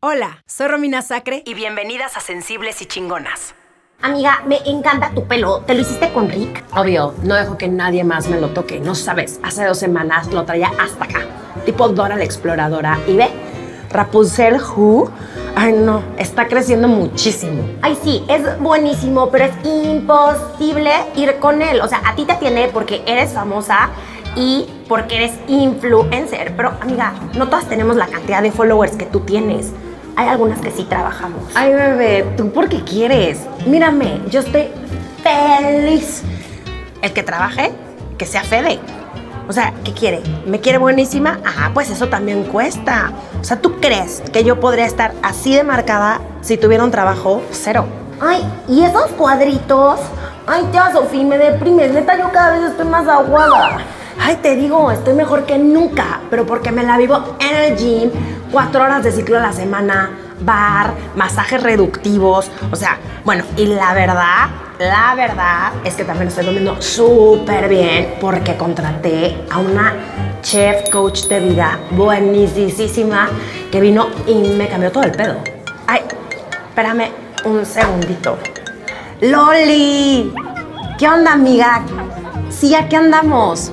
Hola, soy Romina Sacre y bienvenidas a Sensibles y Chingonas. Amiga, me encanta tu pelo. ¿Te lo hiciste con Rick? Obvio, no dejo que nadie más me lo toque. No sabes, hace dos semanas lo traía hasta acá. Tipo Dora la exploradora. Y ve, Rapunzel Who. Ay, no, está creciendo muchísimo. Ay, sí, es buenísimo, pero es imposible ir con él. O sea, a ti te tiene porque eres famosa y porque eres influencer. Pero, amiga, no todas tenemos la cantidad de followers que tú tienes. Hay algunas que sí trabajamos. Ay, bebé, ¿tú por qué quieres? Mírame, yo estoy feliz. El que trabaje, que sea Fede. O sea, ¿qué quiere? ¿Me quiere buenísima? Ah, pues eso también cuesta. O sea, ¿tú crees que yo podría estar así de marcada si tuviera un trabajo cero? Ay, ¿y esos cuadritos? Ay, ya, Sofía, me deprimes. Neta, yo cada vez estoy más aguada. Ay, te digo, estoy mejor que nunca, pero porque me la vivo en el gym, cuatro horas de ciclo a la semana, bar, masajes reductivos, o sea, bueno, y la verdad, la verdad es que también estoy durmiendo súper bien porque contraté a una chef coach de vida buenísima que vino y me cambió todo el pedo. Ay, espérame un segundito. Loli, ¿qué onda, amiga? Sí, aquí andamos.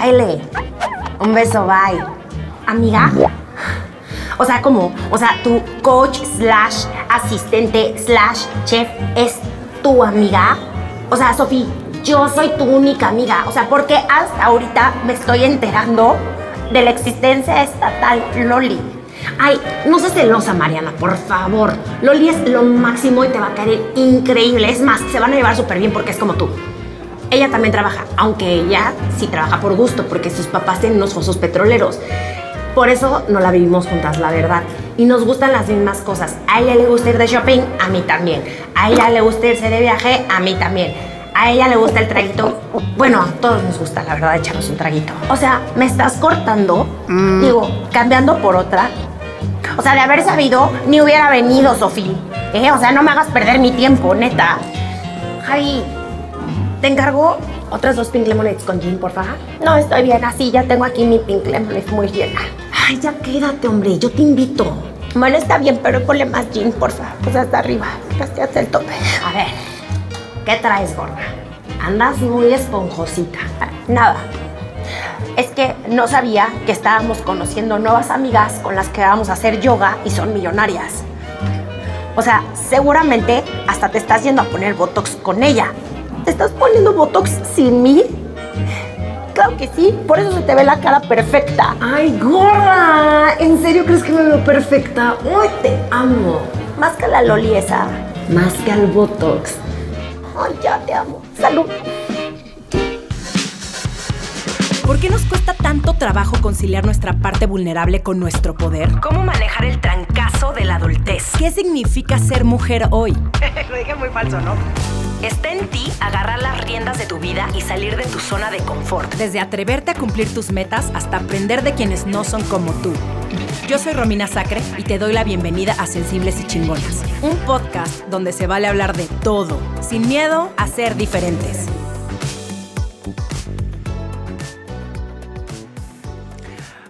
Kyle, un beso, bye. Amiga. O sea, ¿cómo? O sea, tu coach slash asistente slash chef es tu amiga. O sea, Sofía, yo soy tu única amiga. O sea, porque hasta ahorita me estoy enterando de la existencia estatal Loli. Ay, no seas celosa, Mariana, por favor. Loli es lo máximo y te va a caer increíble. Es más, se van a llevar súper bien porque es como tú. Ella también trabaja, aunque ella sí trabaja por gusto, porque sus papás tienen unos fosos petroleros. Por eso no la vivimos juntas, la verdad. Y nos gustan las mismas cosas. A ella le gusta ir de shopping, a mí también. A ella le gusta irse de viaje, a mí también. A ella le gusta el traguito. Bueno, a todos nos gusta, la verdad, echarnos un traguito. O sea, me estás cortando, digo, cambiando por otra. O sea, de haber sabido, ni hubiera venido, Sofía. ¿Eh? O sea, no me hagas perder mi tiempo, neta. Javi, ¿te encargo otras dos Pink Lemonades con gin, por favor? No, estoy bien así, ya tengo aquí mi Pink Lemonade muy llena. Ay, ya quédate, hombre, yo te invito. Bueno, está bien, pero ponle más gin, por favor. Pues hasta arriba, hasta el tope. A ver, ¿qué traes, gorda? Andas muy esponjosita. Nada. Es que no sabía que estábamos conociendo nuevas amigas con las que vamos a hacer yoga y son millonarias. O sea, seguramente hasta te estás yendo a poner Botox con ella. ¿Te estás poniendo Botox sin mí? Claro que sí, por eso se te ve la cara perfecta. Ay, gorda, ¿en serio crees que me veo perfecta? Uy, te amo. Más que la Loli esa. Más que al Botox. Ay, ya te amo. Salud. ¿Por qué nos cuesta tanto trabajo conciliar nuestra parte vulnerable con nuestro poder? ¿Cómo manejar el trancazo de la adultez? ¿Qué significa ser mujer hoy? Lo dije muy falso, ¿no? Está en ti agarrar las riendas de tu vida y salir de tu zona de confort. Desde atreverte a cumplir tus metas hasta aprender de quienes no son como tú. Yo soy Romina Sacre y te doy la bienvenida a Sensibles y Chingonas, un podcast donde se vale hablar de todo, sin miedo a ser diferentes.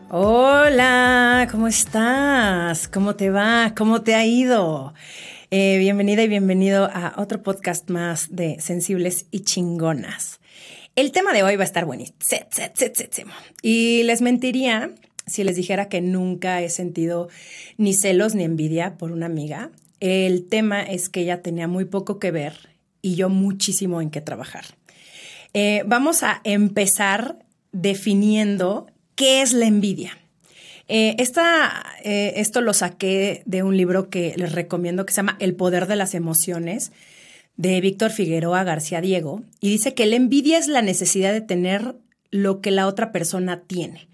Hola, ¿cómo estás? ¿Cómo te va? ¿Cómo te ha ido? Eh, bienvenida y bienvenido a otro podcast más de Sensibles y Chingonas. El tema de hoy va a estar buenísimo. Y les mentiría si les dijera que nunca he sentido ni celos ni envidia por una amiga. El tema es que ella tenía muy poco que ver y yo muchísimo en qué trabajar. Eh, vamos a empezar definiendo qué es la envidia. Eh, eh, esto lo saqué de un libro que les recomiendo que se llama El poder de las emociones de Víctor Figueroa García Diego y dice que la envidia es la necesidad de tener lo que la otra persona tiene.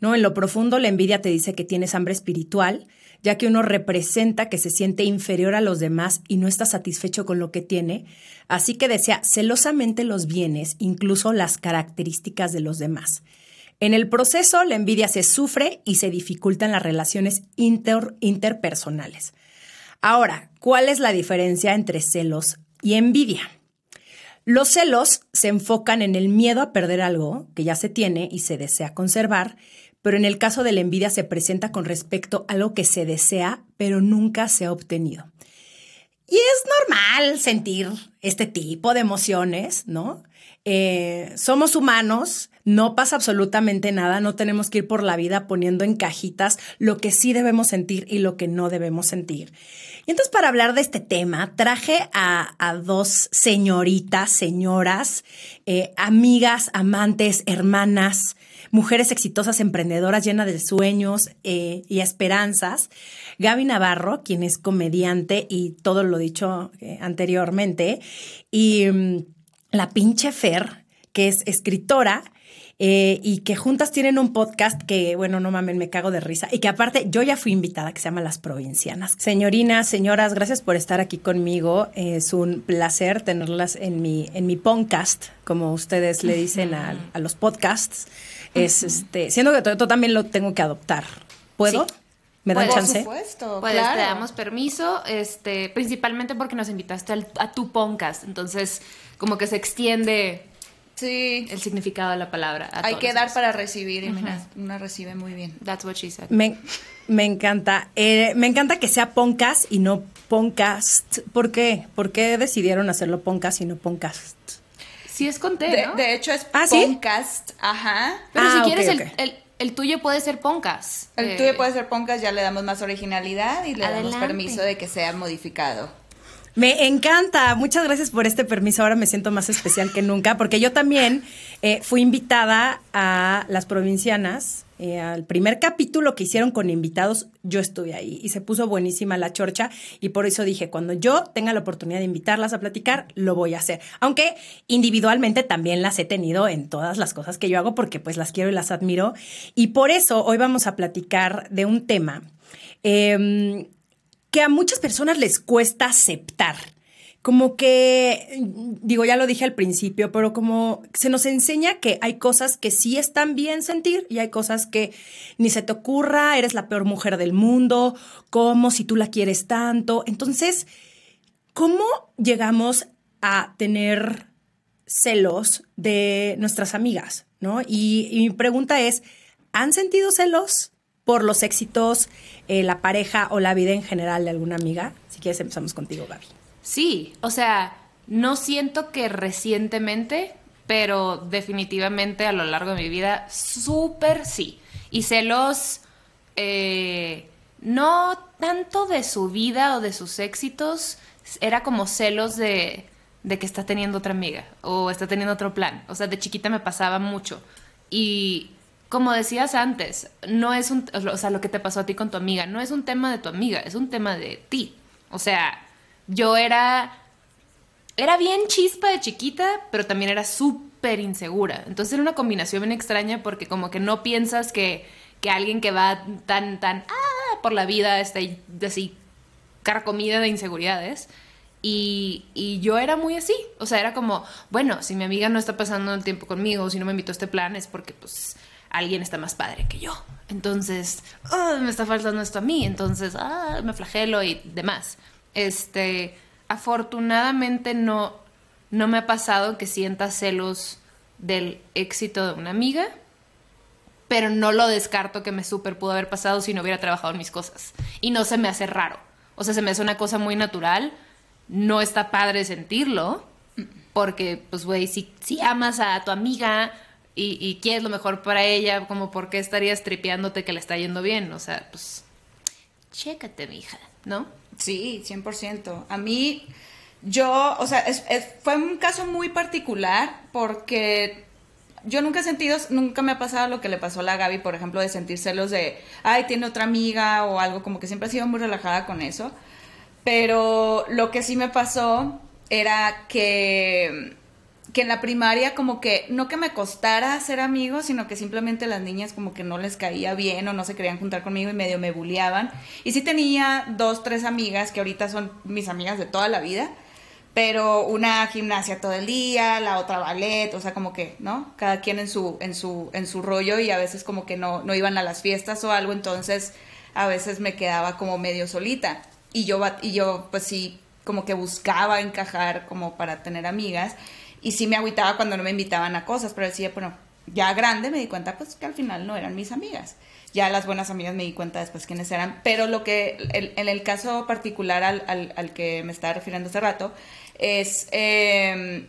¿no? En lo profundo la envidia te dice que tienes hambre espiritual, ya que uno representa que se siente inferior a los demás y no está satisfecho con lo que tiene, así que desea celosamente los bienes, incluso las características de los demás. En el proceso, la envidia se sufre y se dificultan las relaciones interpersonales. Ahora, ¿cuál es la diferencia entre celos y envidia? Los celos se enfocan en el miedo a perder algo que ya se tiene y se desea conservar, pero en el caso de la envidia se presenta con respecto a algo que se desea, pero nunca se ha obtenido. Y es normal sentir este tipo de emociones, ¿no? Eh, somos humanos, no pasa absolutamente nada, no tenemos que ir por la vida poniendo en cajitas lo que sí debemos sentir y lo que no debemos sentir. Y entonces para hablar de este tema, traje a, dos señoritas, señoras, eh, amigas, amantes, hermanas, mujeres exitosas, emprendedoras, llenas de sueños eh, y esperanzas. Gaby Navarro, quien es comediante y todo lo dicho anteriormente, y... Mm, la pinche Fer, que es escritora. Eh, y que juntas tienen un podcast que, bueno, no mames, me cago de risa. Y que aparte yo ya fui invitada, que se llama Las Provincianas. Señorinas, señoras, gracias por estar aquí conmigo. Es un placer tenerlas en mi, en mi podcast, como ustedes le dicen a, los podcasts. Es este, siendo que todo, también lo tengo que adoptar. ¿Puedo? ¿Me dan chance? Por supuesto, pues te damos permiso, este, principalmente porque nos invitaste a tu podcast. Entonces, como que se extiende sí. el significado de la palabra. Hay que dar para recibir y mira, una recibe muy bien. That's what she said. Me, encanta. Eh, me encanta que sea podcast y no podcast. ¿Por qué? ¿Por qué decidieron hacerlo podcast y no podcast? Sí, es con T, de, hecho es ¿Ah, podcast, ajá. Pero si ah, quieres el, tuyo puede ser podcast. El tuyo eh, puede ser podcast, ya le damos más originalidad y le damos permiso de que sea modificado. Me encanta. Muchas gracias por este permiso. Ahora me siento más especial que nunca, porque yo también eh, fui invitada a las provincianas. Eh, al primer capítulo que hicieron con invitados, yo estuve ahí y se puso buenísima la chorcha y por eso dije, cuando yo tenga la oportunidad de invitarlas a platicar, lo voy a hacer. Aunque individualmente también las he tenido en todas las cosas que yo hago porque pues las quiero y las admiro. Y por eso hoy vamos a platicar de un tema. Eh, que a muchas personas les cuesta aceptar. Como que, digo, ya lo dije al principio, pero como se nos enseña que hay cosas que sí están bien sentir y hay cosas que ni se te ocurra, eres la peor mujer del mundo, como si tú la quieres tanto. Entonces, ¿cómo llegamos a tener celos de nuestras amigas? ¿No? Y, y mi pregunta es, ¿han sentido celos? Por los éxitos, eh, la pareja o la vida en general de alguna amiga? Si quieres, empezamos contigo, Gaby. Sí, o sea, no siento que recientemente, pero definitivamente a lo largo de mi vida, súper sí. Y celos, eh, no tanto de su vida o de sus éxitos, era como celos de, de que está teniendo otra amiga o está teniendo otro plan. O sea, de chiquita me pasaba mucho. Y como decías antes, no es un, o sea, lo que te pasó a ti con tu amiga, no es un tema de tu amiga, es un tema de ti. O sea, yo era, era bien chispa de chiquita, pero también era súper insegura. Entonces era una combinación bien extraña porque como que no piensas que, que alguien que va tan, tan, ah, por la vida está así, carcomida de inseguridades. Y, y, yo era muy así, o sea, era como, bueno, si mi amiga no está pasando el tiempo conmigo, si no me invitó a este plan, es porque pues alguien está más padre que yo. Entonces, oh, me está faltando esto a mí, entonces, ah, me flagelo y demás. Este, afortunadamente no, no me ha pasado que sienta celos del éxito de una amiga, pero no lo descarto que me súper pudo haber pasado si no hubiera trabajado en mis cosas. Y no se me hace raro. O sea, se me hace una cosa muy natural. No está padre sentirlo, porque, pues, güey, si, si amas a tu amiga y, y quieres lo mejor para ella, como por qué estarías tripeándote que le está yendo bien. O sea, pues, chécate, mija, ¿no? Sí, 100%. A mí, yo, o sea, fue un caso muy particular porque yo nunca he sentido, nunca me ha pasado lo que le pasó a la Gaby, por ejemplo, de sentir celos de, ay, tiene otra amiga o algo, como que siempre he sido muy relajada con eso. Pero lo que sí me pasó era que que en la primaria como que no que me costara ser amigos, sino que simplemente las niñas como que no les caía bien o no se querían juntar conmigo y medio me bulleaban. Y sí tenía dos, tres amigas que ahorita son mis amigas de toda la vida, pero una gimnasia todo el día, la otra ballet, o sea, como que, ¿no? Cada quien en su, en su, en su rollo y a veces como que no, no iban a las fiestas o algo, entonces a veces me quedaba como medio solita. Y yo, y yo pues sí, como que buscaba encajar como para tener amigas. Y sí me agüitaba cuando no me invitaban a cosas, pero decía, bueno, ya grande me di cuenta pues que al final no eran mis amigas. Ya las buenas amigas me di cuenta después quiénes eran. Pero lo que, en el caso particular al, al- al que me estaba refiriendo hace rato, es eh,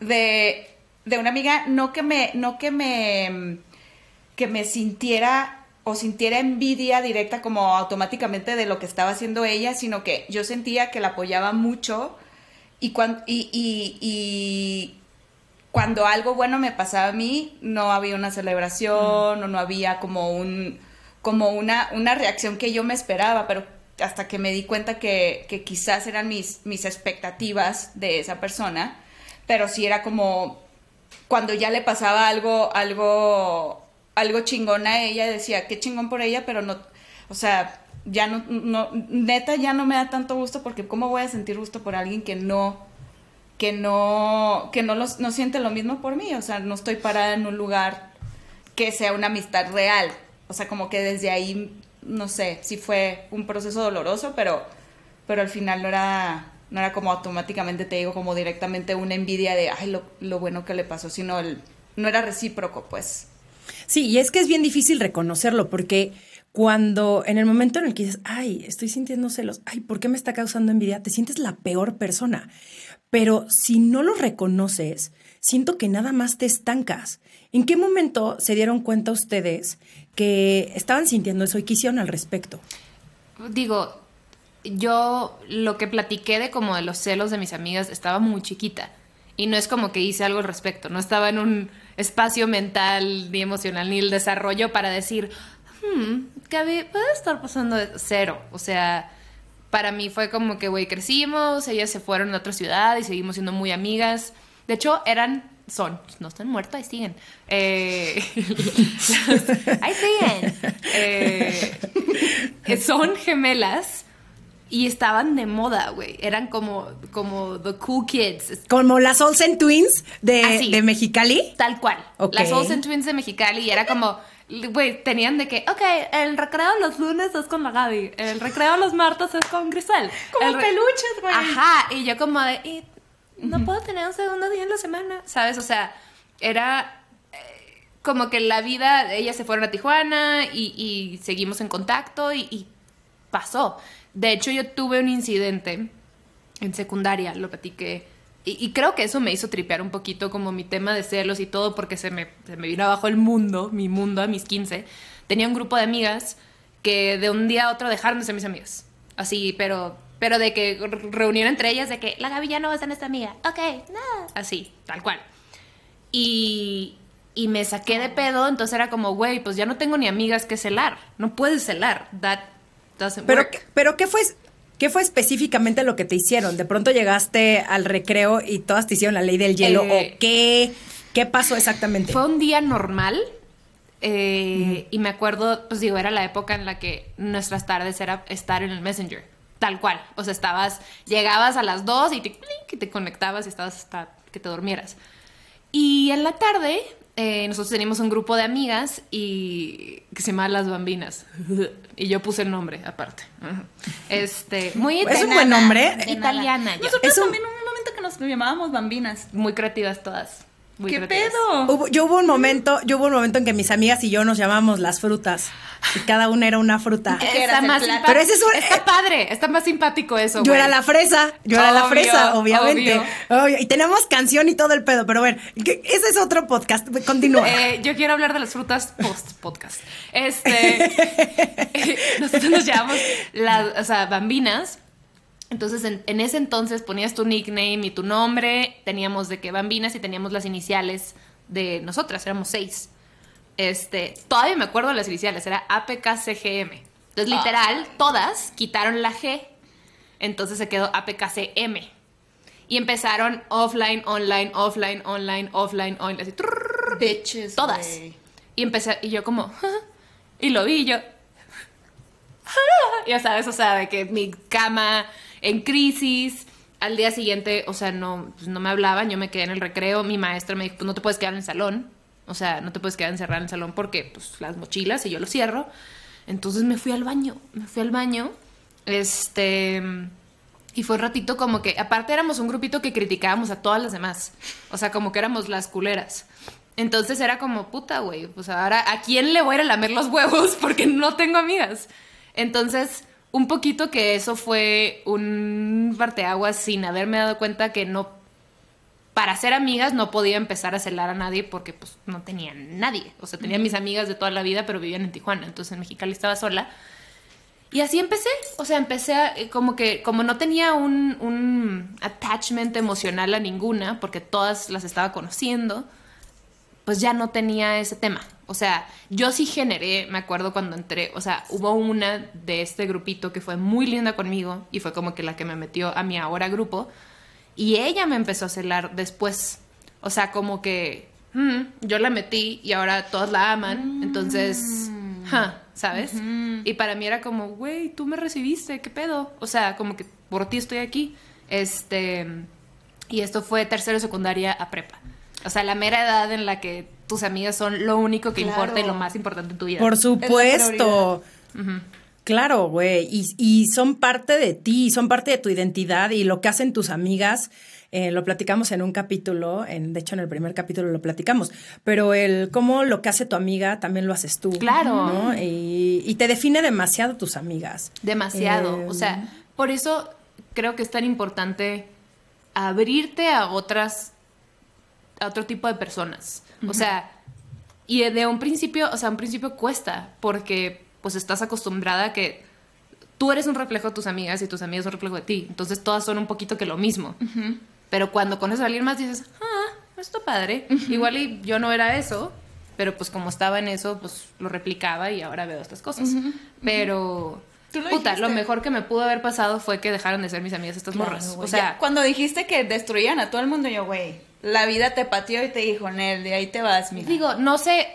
de, de una amiga, no que me, no que me, que me sintiera o sintiera envidia directa como automáticamente de lo que estaba haciendo ella, sino que yo sentía que la apoyaba mucho y, cuan- y, y- y cuando algo bueno me pasaba a mí, no había una celebración o no había como un como una, una reacción que yo me esperaba, pero hasta que me di cuenta que, que quizás eran mis, mis expectativas de esa persona, pero sí era como cuando ya le pasaba algo, algo, algo chingón a ella, decía, qué chingón por ella, pero no, o sea, ya no, no, neta ya no me da tanto gusto porque cómo voy a sentir gusto por alguien que no, que no, que no, los, no siente lo mismo por mí, o sea, no estoy parada en un lugar que sea una amistad real, o sea, como que desde ahí, no sé, sí fue un proceso doloroso, pero, pero al final no era, no era como automáticamente, te digo, como directamente una envidia de, ay, lo, lo bueno que le pasó, sino el, no era recíproco, pues. Sí, y es que es bien difícil reconocerlo porque cuando en el momento en el que dices, ay, estoy sintiendo celos, ay, ¿por qué me está causando envidia? Te sientes la peor persona. Pero si no lo reconoces, siento que nada más te estancas. ¿En qué momento se dieron cuenta ustedes que estaban sintiendo eso y qué hicieron al respecto? Digo, yo lo que platiqué de como de los celos de mis amigas estaba muy chiquita. Y no es como que hice algo al respecto. No estaba en un espacio mental, ni emocional, ni el desarrollo para decir, hmm, Gaby, puede estar pasando de cero. O sea, para mí fue como que, güey, crecimos, ellas se fueron a otra ciudad y seguimos siendo muy amigas. De hecho, eran, son, no están muertas, ahí siguen. Eh, ahí siguen. Eh, son gemelas y estaban de moda, güey. Eran como, como the cool kids. Como las Olsen Twins de, Así. de Mexicali. Tal cual. Las Olsen Twins de Mexicali y era como, güey, tenían de que, ok, el recreo los lunes es con la Gaby, el recreo los martes es con Grisel. Como El peluches, güey. Ajá, y yo como de, y no puedo tener un segundo día en la semana, ¿sabes? O sea, era eh, como que la vida, ellas se fueron a Tijuana y, y seguimos en contacto y, y pasó. De hecho, yo tuve un incidente en secundaria, lo platiqué. Y, y creo que eso me hizo tripear un poquito como mi tema de celos y todo, porque se me, se me vino abajo el mundo, mi mundo a mis 15. Tenía un grupo de amigas que de un día a otro dejaron de ser mis amigas. Así, pero, pero de que re- reunieron entre ellas de que la Gaby ya no va a ser nuestra amiga. Ok, no. Así, tal cual. Y, y me saqué de pedo, entonces era como, güey, pues ya no tengo ni amigas que celar. No puedes celar. That doesn't Pero, work. pero ¿qué fue, qué fue específicamente lo que te hicieron? De pronto llegaste al recreo y todas te hicieron la ley del hielo. Eh, ¿O qué, qué pasó exactamente? Fue un día normal. eh, Y me acuerdo, pues digo, era la época en la que nuestras tardes era estar en el Messenger. Tal cual. O sea, estabas, llegabas a las 2 y te, y te conectabas y estabas hasta que te durmieras. Y en la tarde, eh, nosotros teníamos un grupo de amigas y que se llama Las Bambinas. y yo puse el nombre aparte. Este, muy Es un buen nombre. italiana. yo. Nosotros Es un- también hubo un momento que nos llamábamos bambinas. Muy creativas todas. Muy ¿Qué creativas. pedo? Hubo- yo hubo un momento, yo hubo un momento en que mis amigas y yo nos llamábamos las frutas. Y cada una era una fruta. ¿Qué Está más. Pero ese es un- Está padre, está más simpático eso. Yo güey. era la fresa, yo era la fresa, obviamente. obvio. Obvio. Y tenemos canción y todo el pedo, pero bueno, ese es otro podcast. Continúa. Eh, yo quiero hablar de las frutas post podcast. Este, nosotros nos llamamos las, o sea, bambinas. Entonces, en, en ese entonces ponías tu nickname y tu nombre. Teníamos de que bambinas y teníamos las iniciales de nosotras. Éramos seis. Este, todavía me acuerdo de las iniciales. Era APKCGM. Entonces, literal, todas quitaron la G. Entonces se quedó APKCM. Y empezaron offline, online, offline, online, offline, online. Así, trrr, Bitches, todas. Y empecé, y yo como, y lo vi, y yo, ya sabes, o sea, de que mi cama en crisis, al día siguiente, o sea, no, pues, no me hablaban, yo me quedé en el recreo, mi maestra me dijo, pues no te puedes quedar en el salón, o sea, no te puedes quedar encerrada en el salón porque, pues, las mochilas, y yo lo cierro, entonces me fui al baño, me fui al baño, este... Y fue un ratito como que, aparte éramos un grupito que criticábamos a todas las demás. O sea, como que éramos las culeras. Entonces era como, puta, güey, pues ahora, ¿a quién le voy a ir a lamer los huevos? Porque no tengo amigas. Entonces, un poquito que eso fue un parteaguas sin haberme dado cuenta que no, para ser amigas no podía empezar a celar a nadie porque pues no tenía nadie. O sea, tenía mis amigas de toda la vida, pero vivían en Tijuana, entonces en Mexicali estaba sola. Y así empecé, o sea, empecé a, eh, como que, como no tenía un, un attachment emocional a ninguna, porque todas las estaba conociendo, pues ya no tenía ese tema. O sea, yo sí generé, me acuerdo cuando entré, o sea, hubo una de este grupito que fue muy linda conmigo y fue como que la que me metió a mi ahora grupo y ella me empezó a celar después. O sea, como que mm, yo la metí y ahora todos la aman, entonces, ja, ¿sabes? Y para mí era como, güey, tú me recibiste, ¿qué pedo? O sea, como que por ti estoy aquí. Este, y esto fue tercero secundaria a prepa. O sea, la mera edad en la que tus amigas son lo único que Claro. importa y lo más importante en tu vida. Por supuesto. Claro, güey. Y, y son parte de ti, son parte de tu identidad y lo que hacen tus amigas. eh, lo platicamos en un capítulo, en, de hecho en el primer capítulo lo platicamos, pero el cómo lo que hace tu amiga también lo haces tú. Claro. ¿no? Y, y te define demasiado tus amigas. Demasiado. Eh, o sea, por eso creo que es tan importante abrirte a otras, a otro tipo de personas. O sea, y de un principio, o sea, un principio cuesta, porque pues estás acostumbrada a que tú eres un reflejo de tus amigas y tus amigas son un reflejo de ti. Entonces todas son un poquito que lo mismo. Pero cuando conoces a alguien más dices, ah, esto padre. Igual y yo no era eso, pero pues como estaba en eso, pues lo replicaba y ahora veo estas cosas. Pero, lo puta, dijiste. lo mejor que me pudo haber pasado fue que dejaron de ser mis amigas estas Claro, morras. O sea, Ya, cuando dijiste que destruían a todo el mundo, yo, güey, la vida te pateó y te dijo, Nel, de ahí te vas, mira. digo, no sé,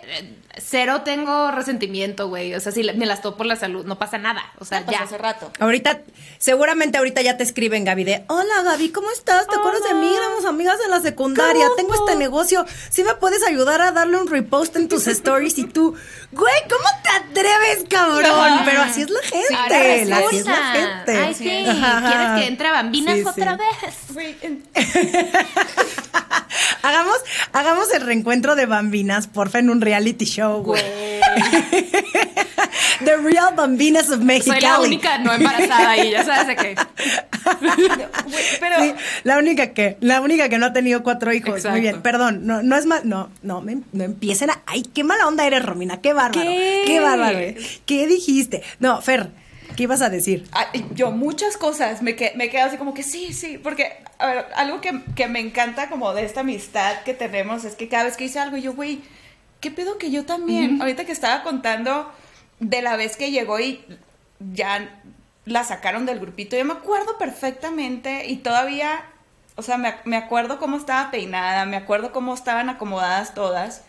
cero tengo resentimiento, güey. O sea, si me las topo por la salud, no pasa nada. O sea, Ya pasó hace rato. Ahorita, seguramente ahorita ya te escriben, Gaby, de Hola Gaby, ¿cómo estás? ¿Te acuerdas de mí? Éramos amigas en la secundaria. Tengo este negocio. ¿Sí me puedes ayudar a darle un repost en tus stories? Y tú, güey, ¿cómo te atreves, cabrón? Pero así es la gente. Ahora la- así es la gente. Ay, sí. ¿Quieres que entre bambinas Sí, sí. otra vez? Hagamos, hagamos el reencuentro de bambinas, porfa, en un reality show, güey. The Real Bambinas of Mexico. Soy la única no embarazada ahí, ya sabes de qué. pero Sí, la única que, la única que no ha tenido cuatro hijos. Exacto. Muy bien, perdón, no, no es más, no, no, me- no empiecen a, ay, qué mala onda eres, Romina, qué bárbaro, ¿Qué? qué, bárbaro, eh. ¿qué dijiste? No, Fer, ¿qué ibas a decir? Yo muchas cosas me, que, me quedo así como que sí, sí, porque a ver, algo que, que me encanta como de esta amistad que tenemos es que cada vez que hice algo yo, güey, ¿qué pedo que yo también? Ahorita que estaba contando de la vez que llegó y ya la sacaron del grupito, yo me acuerdo perfectamente y todavía, o sea, me, me acuerdo cómo estaba peinada, me acuerdo cómo estaban acomodadas todas,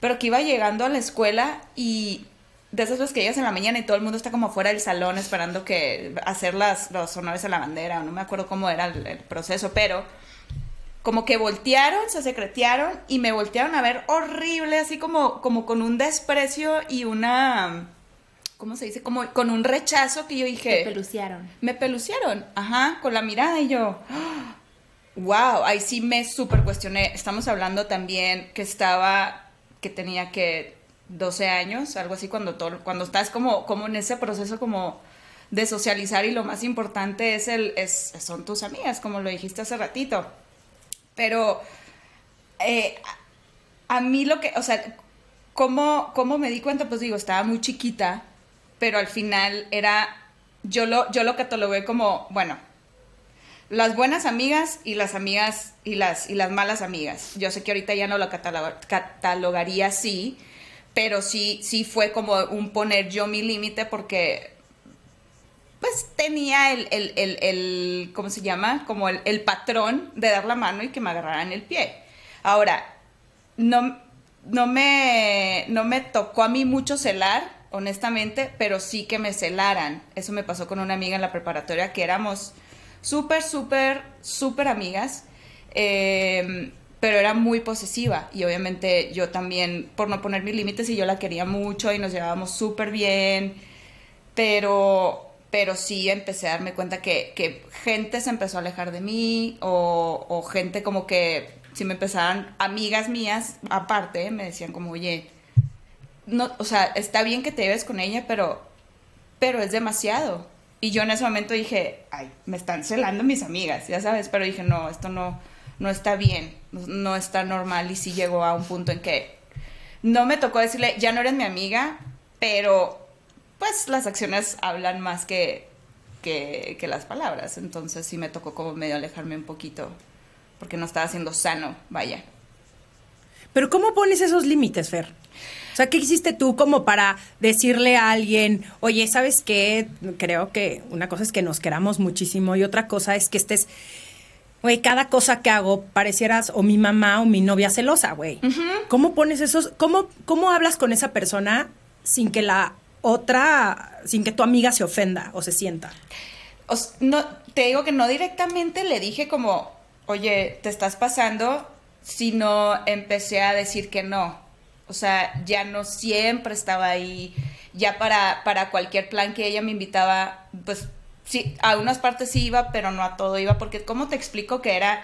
pero que iba llegando a la escuela y de esas veces que llegas en la mañana y todo el mundo está como fuera del salón esperando que hacer las, los honores a la bandera, o no me acuerdo cómo era el, el proceso, pero como que voltearon, se secretearon y me voltearon a ver horrible, así como, como con un desprecio y una, ¿cómo se dice? Como con un rechazo que yo dije... peluciaron. Me peluciaron, ajá, con la mirada y yo, wow, ahí sí me súper cuestioné. Estamos hablando también que estaba, que tenía que 12 años, algo así, cuando, todo, cuando estás como, como en ese proceso como de socializar y lo más importante es el, es, son tus amigas, como lo dijiste hace ratito. Pero eh, a, mí lo que, o sea, ¿cómo, ¿cómo me di cuenta? Pues digo, estaba muy chiquita, pero al final era, yo lo, yo lo catalogué como, bueno, las buenas amigas y las amigas y las, y las malas amigas. Yo sé que ahorita ya no lo cataloga- catalogaría así, pero sí, sí fue como un poner yo mi límite porque pues tenía el, el, el, el- ¿cómo se llama? Como el, patrón de dar la mano y que me agarraran el pie. Ahora, no, no, me, no me tocó a mí mucho celar, honestamente, pero sí que me celaran. Eso me pasó con una amiga en la preparatoria que éramos súper, súper, súper amigas, eh, pero era muy posesiva y obviamente yo también, por no poner mis límites, y yo la quería mucho y nos llevábamos súper bien, pero, pero sí empecé a darme cuenta que, que gente se empezó a alejar de mí o, o gente como que si me empezaban, amigas mías, aparte, me decían como, oye, no, o sea, está bien que te lleves con ella, pero, pero es demasiado. Y yo en ese momento dije, ay, me están celando mis amigas, ya sabes, pero dije, no, esto no, no está bien, no, no está normal y sí llegó a un punto en que no me tocó decirle, ya no eres mi amiga, pero pues las acciones hablan más que, que, que las palabras, entonces sí me tocó como medio alejarme un poquito, porque no estaba siendo sano, vaya. Pero ¿cómo pones esos límites, Fer? O sea, ¿qué hiciste tú como para decirle a alguien, oye, ¿sabes qué? Creo que una cosa es que nos queramos muchísimo y otra cosa es que estés, güey, cada cosa que hago parecieras o mi mamá o mi novia celosa, güey. ¿Cómo pones esos, cómo, cómo hablas con esa persona sin que la otra, sin que tu amiga se ofenda o se sienta? Te digo que no directamente le dije como, oye, te estás pasando, sino empecé a decir que no. O sea, ya no siempre estaba ahí, ya para, para cualquier plan que ella me invitaba, pues sí, a unas partes sí iba, pero no a todo iba, porque ¿cómo te explico que era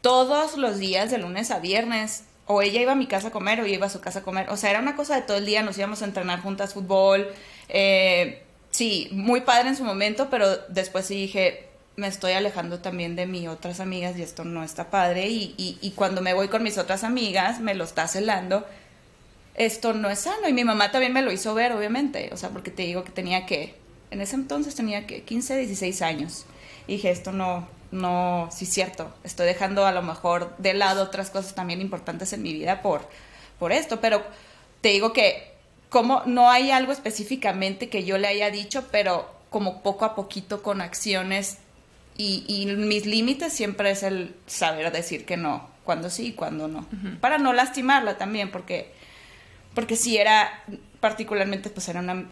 todos los días de lunes a viernes? O ella iba a mi casa a comer o yo iba a su casa a comer. O sea, era una cosa de todo el día, nos íbamos a entrenar juntas fútbol. eh, sí, muy padre en su momento, pero después sí dije, me estoy alejando también de mis otras amigas y esto no está padre. Y, y, y cuando me voy con mis otras amigas, me lo está celando. Esto no es sano. Y mi mamá también me lo hizo ver, obviamente. O sea, porque te digo que tenía que, en ese entonces tenía que 15, 16 años. Y dije, esto no, no, sí es cierto. Estoy dejando a lo mejor de lado otras cosas también importantes en mi vida por, por esto. Pero te digo que, como no hay algo específicamente que yo le haya dicho, pero como poco a poquito con acciones y, y mis límites siempre es el saber decir que no, cuando sí y cuando no. Para no lastimarla también, porque, porque sí era, particularmente, pues era una,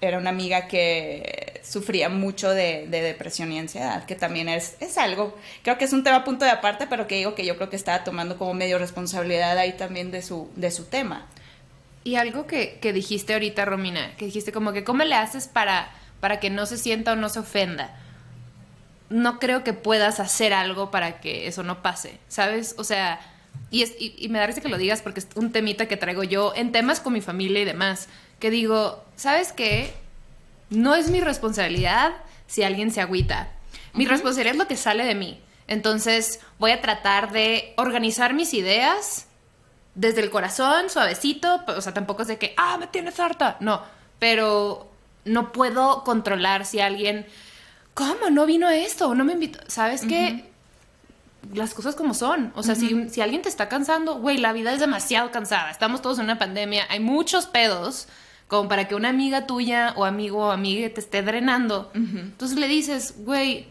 era una amiga que sufría mucho de, de depresión y ansiedad, que también es, es algo, creo que es un tema punto de aparte, pero que digo que yo creo que estaba tomando como medio responsabilidad ahí también de su, de su tema. Y algo que, que dijiste ahorita, Romina, que dijiste como que cómo le haces para, para que no se sienta o no se ofenda. No creo que puedas hacer algo para que eso no pase, ¿sabes? O sea, y, es, y, y me da risa que lo digas porque es un temita que traigo yo en temas con mi familia y demás, que digo, ¿sabes qué? No es mi responsabilidad si alguien se agüita. Mi responsabilidad es lo que sale de mí. Entonces voy a tratar de organizar mis ideas desde el corazón, suavecito, o sea, tampoco es de que, ah, me tienes harta, no, pero no puedo controlar si alguien, ¿cómo no vino esto? No me invitó, ¿sabes qué? Las cosas como son, o sea, si, si alguien te está cansando, güey, la vida es demasiado cansada, estamos todos en una pandemia, hay muchos pedos como para que una amiga tuya o amigo o amiga te esté drenando, entonces le dices, güey,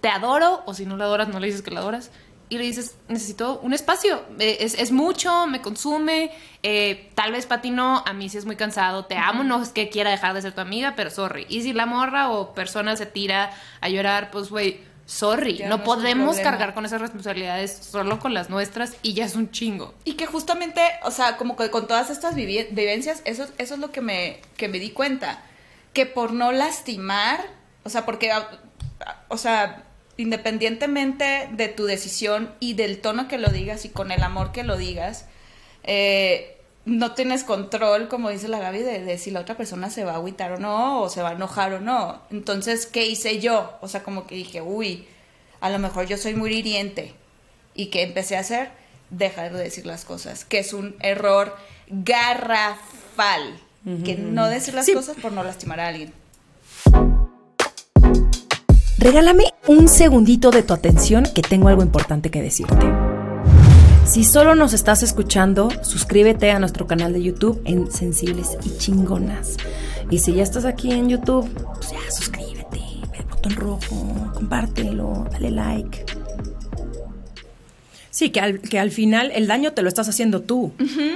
te adoro, o si no la adoras, no le dices que la adoras, y le dices, necesito un espacio, eh, es, es mucho, me consume, eh, tal vez para ti no, a mí sí es muy cansado, te amo, no es que quiera dejar de ser tu amiga, pero sorry. Y si la morra o persona se tira a llorar, pues güey, sorry, Ya no, podemos cargar con esas responsabilidades solo con las nuestras y ya es un chingo. Y que justamente, o sea, como que con todas estas vivencias, eso, eso es lo que me, que me di cuenta. Que por no lastimar, o sea, porque, ah, o sea, independientemente de tu decisión y del tono que lo digas y con el amor que lo digas, eh, no tienes control, como dice la Gaby, de, de si la otra persona se va a agüitar o no, o se va a enojar o no. Entonces, ¿qué hice yo? O sea, como que dije, uy, a lo mejor yo soy muy hiriente. ¿Y qué empecé a hacer? Dejar de decir las cosas, que es un error garrafal. Que no decir las Sí. cosas por no lastimar a alguien. Regálame un segundito de tu atención que tengo algo importante que decirte. Si solo nos estás escuchando, suscríbete a nuestro canal de YouTube en Sensibles y Chingonas. Y si ya estás aquí en YouTube, pues ya suscríbete, ve el botón rojo, compártelo, dale like. Sí, que al, que al final el daño te lo estás haciendo tú,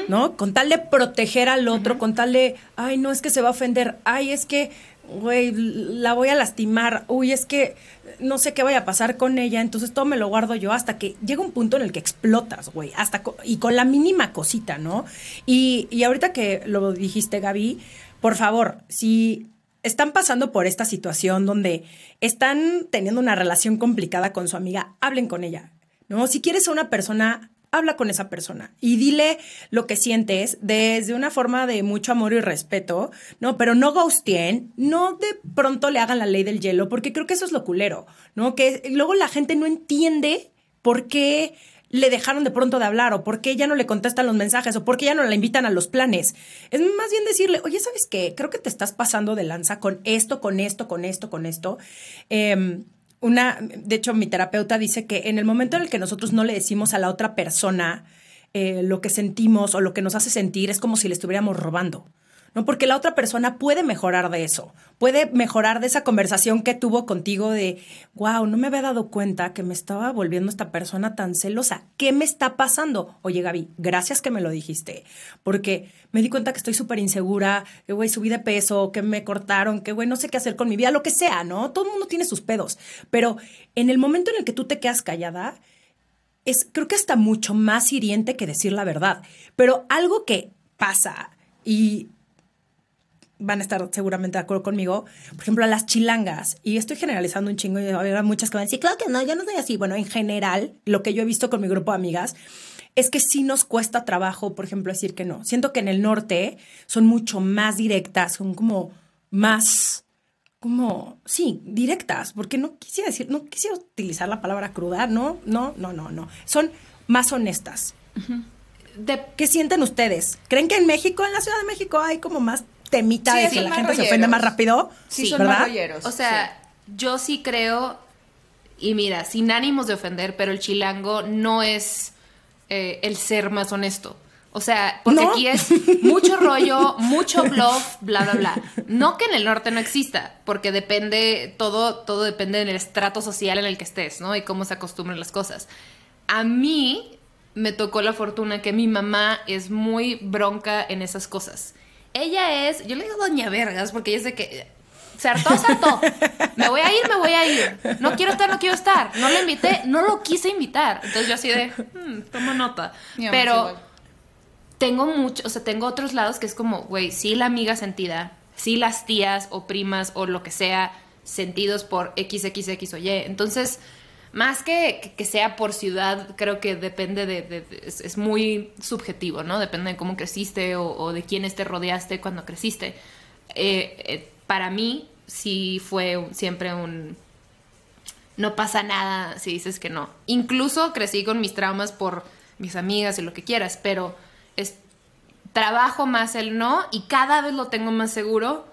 ¿no? Con tal de proteger al otro, con tal de, ay, no, es que se va a ofender, ay, es que, güey, la voy a lastimar, uy, es que no sé qué vaya a pasar con ella, entonces todo me lo guardo yo hasta que llega un punto en el que explotas, güey, hasta y con la mínima cosita, ¿no? Y, y ahorita que lo dijiste, Gaby, por favor, si están pasando por esta situación donde están teniendo una relación complicada con su amiga, hablen con ella. ¿no? Si quieres a una persona habla con esa persona y dile lo que sientes desde una forma de mucho amor y respeto, ¿no? Pero no ghostien, no de pronto le hagan la ley del hielo, porque creo que eso es lo culero, ¿no? Que luego la gente no entiende por qué le dejaron de pronto de hablar o por qué ya no le contestan los mensajes o por qué ya no la invitan a los planes. Es más bien decirle, oye, ¿sabes qué? Creo que te estás pasando de lanza con esto, con esto, con esto, con esto. Em, una, de hecho, mi terapeuta dice que en el momento en el que nosotros no le decimos a la otra persona eh, lo que sentimos o lo que nos hace sentir, es como si le estuviéramos robando. ¿No? Porque la otra persona puede mejorar de eso, puede mejorar de esa conversación que tuvo contigo de, wow, no me había dado cuenta que me estaba volviendo esta persona tan celosa. ¿Qué me está pasando? Oye, Gaby, gracias que me lo dijiste, porque me di cuenta que estoy súper insegura, que, güey, subí de peso, que me cortaron, que, güey, no sé qué hacer con mi vida, lo que sea, ¿no? Todo el mundo tiene sus pedos, pero en el momento en el que tú te quedas callada, es, creo que hasta mucho más hiriente que decir la verdad. Pero algo que pasa, y van a estar seguramente de acuerdo conmigo, por ejemplo, a las chilangas, y estoy generalizando un chingo, y habrá muchas que van a decir, claro que no, yo no soy así. Bueno, en general, lo que yo he visto con mi grupo de amigas es que sí nos cuesta trabajo, por ejemplo, decir que no. Siento que en el norte son mucho más directas, son como más, como, sí, directas, porque no quisiera decir, no quisiera utilizar la palabra cruda, no, no, no, no, no. Son más honestas. de, ¿Qué sienten ustedes? ¿Creen que en México, en la Ciudad de México, hay como más temita de que la gente se ofende más rápido. Sí, son más rolleros. O sea, yo sí creo, y mira, sin ánimos de ofender, pero el chilango no es eh, el ser más honesto. O sea, porque aquí es mucho rollo, mucho bluff, bla, bla, bla. No que en el norte no exista, porque depende, todo, todo depende del estrato social en el que estés, ¿no? Y cómo se acostumbran las cosas. A mí me tocó la fortuna que mi mamá es muy bronca en esas cosas. Ella es, yo le digo Doña Vergas porque ella es de que se hartó, se hartó. Me voy a ir, me voy a ir. No quiero estar, no quiero estar. No le invité, no lo quise invitar. Entonces yo así de, hmm, toma nota. Pero tengo mucho, o sea, tengo otros lados que es como, güey, sí la amiga sentida, sí las tías o primas o lo que sea sentidos por XXX o Y. Entonces, más que, que sea por ciudad, creo que depende de, es, muy subjetivo, ¿no? Depende de cómo creciste o, de quiénes te rodeaste cuando creciste. Eh, eh, para mí sí fue siempre un... No pasa nada si dices que no. Incluso crecí con mis traumas por mis amigas y lo que quieras, pero es trabajo más el no y cada vez lo tengo más seguro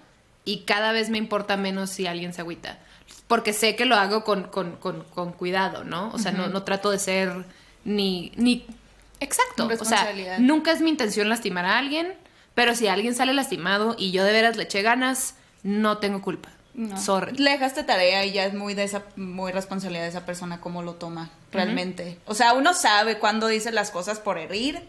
y cada vez me importa menos si alguien se agüita porque sé que lo hago con, cuidado, ¿no? O sea, no, trato de ser ni, ni... Exacto, o sea, nunca es mi intención lastimar a alguien, pero si alguien sale lastimado y yo de veras le eché ganas, no tengo culpa. No. Sorry. Le dejaste tarea y ya es muy de esa, muy responsabilidad de esa persona cómo lo toma, realmente. O sea, uno sabe cuándo dice las cosas por herir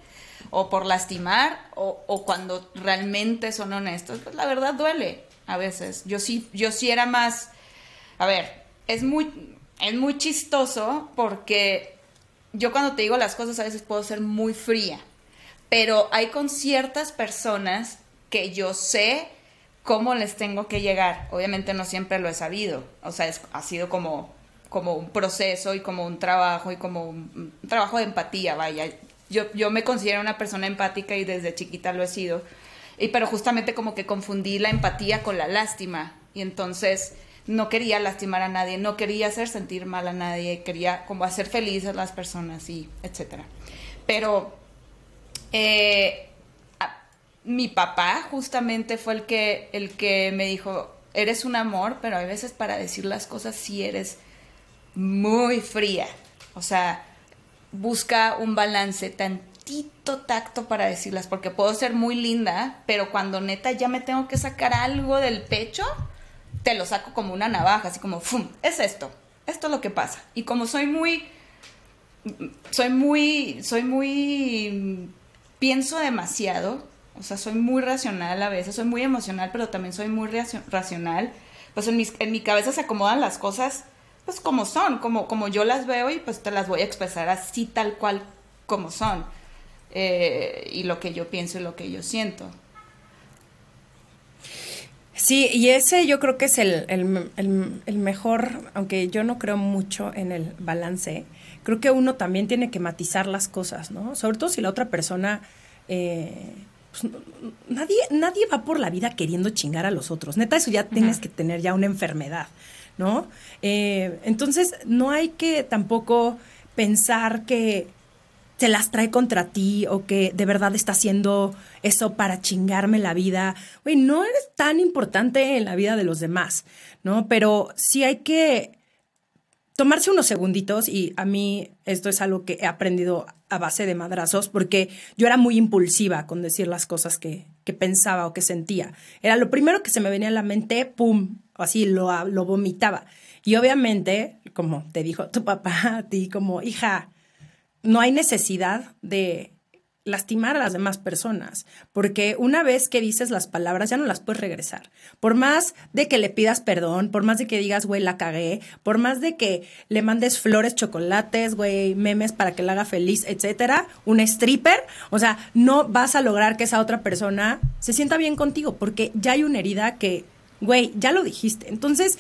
o por lastimar o, o, cuando realmente son honestos. Pues la verdad duele a veces. Yo sí, yo sí era más a ver, es muy, es muy chistoso porque yo cuando te digo las cosas a veces puedo ser muy fría, pero hay con ciertas personas que yo sé cómo les tengo que llegar. Obviamente no siempre lo he sabido, o sea, ha sido como, como un proceso y como un trabajo y como un, trabajo de empatía, vaya. Yo, yo me considero una persona empática y desde chiquita lo he sido, y, pero justamente como que confundí la empatía con la lástima y entonces no quería lastimar a nadie, no quería hacer sentir mal a nadie, quería como hacer felices a las personas y etcétera. Pero eh, mi papá justamente fue el que, el que me dijo, eres un amor, pero a veces para decir las cosas sí eres muy fría. O sea, busca un balance, tantito tacto para decirlas, porque puedo ser muy linda, pero cuando neta ya me tengo que sacar algo del pecho, te lo saco como una navaja, así como, ¡fum! Es esto, esto es lo que pasa. Y como soy muy, soy muy, soy muy, pienso demasiado, o sea, soy muy racional a veces, soy muy emocional, pero también soy muy racional, pues en, en mi cabeza se acomodan las cosas, pues como son, como, como yo las veo y pues te las voy a expresar así tal cual como son. Eh, y lo que yo pienso y lo que yo siento. Sí, y ese yo creo que es el, el- el- el mejor, aunque yo no creo mucho en el balance, creo que uno también tiene que matizar las cosas, ¿no? Sobre todo si la otra persona... eh, pues, nadie, nadie va por la vida queriendo chingar a los otros. Neta, eso ya tienes que tener ya una enfermedad, ¿no? Eh, entonces, no hay que tampoco pensar que se las trae contra ti o que de verdad está haciendo eso para chingarme la vida. No eres tan importante en la vida de los demás, ¿no? Pero sí hay que tomarse unos segunditos y a mí esto es algo que he aprendido a base de madrazos porque yo era muy impulsiva con decir las cosas que, que pensaba o que sentía. Era lo primero que se me venía a la mente, pum, así lo, lo vomitaba. Y obviamente, como te dijo tu papá a ti, como hija, no hay necesidad de lastimar a las demás personas, porque una vez que dices las palabras ya no las puedes regresar. Por más de que le pidas perdón, por más de que digas, güey, la cagué, por más de que le mandes flores, chocolates, güey, memes para que la haga feliz, etcétera, un stripper, o sea, no vas a lograr que esa otra persona se sienta bien contigo, porque ya hay una herida que, güey, ya lo dijiste. Entonces,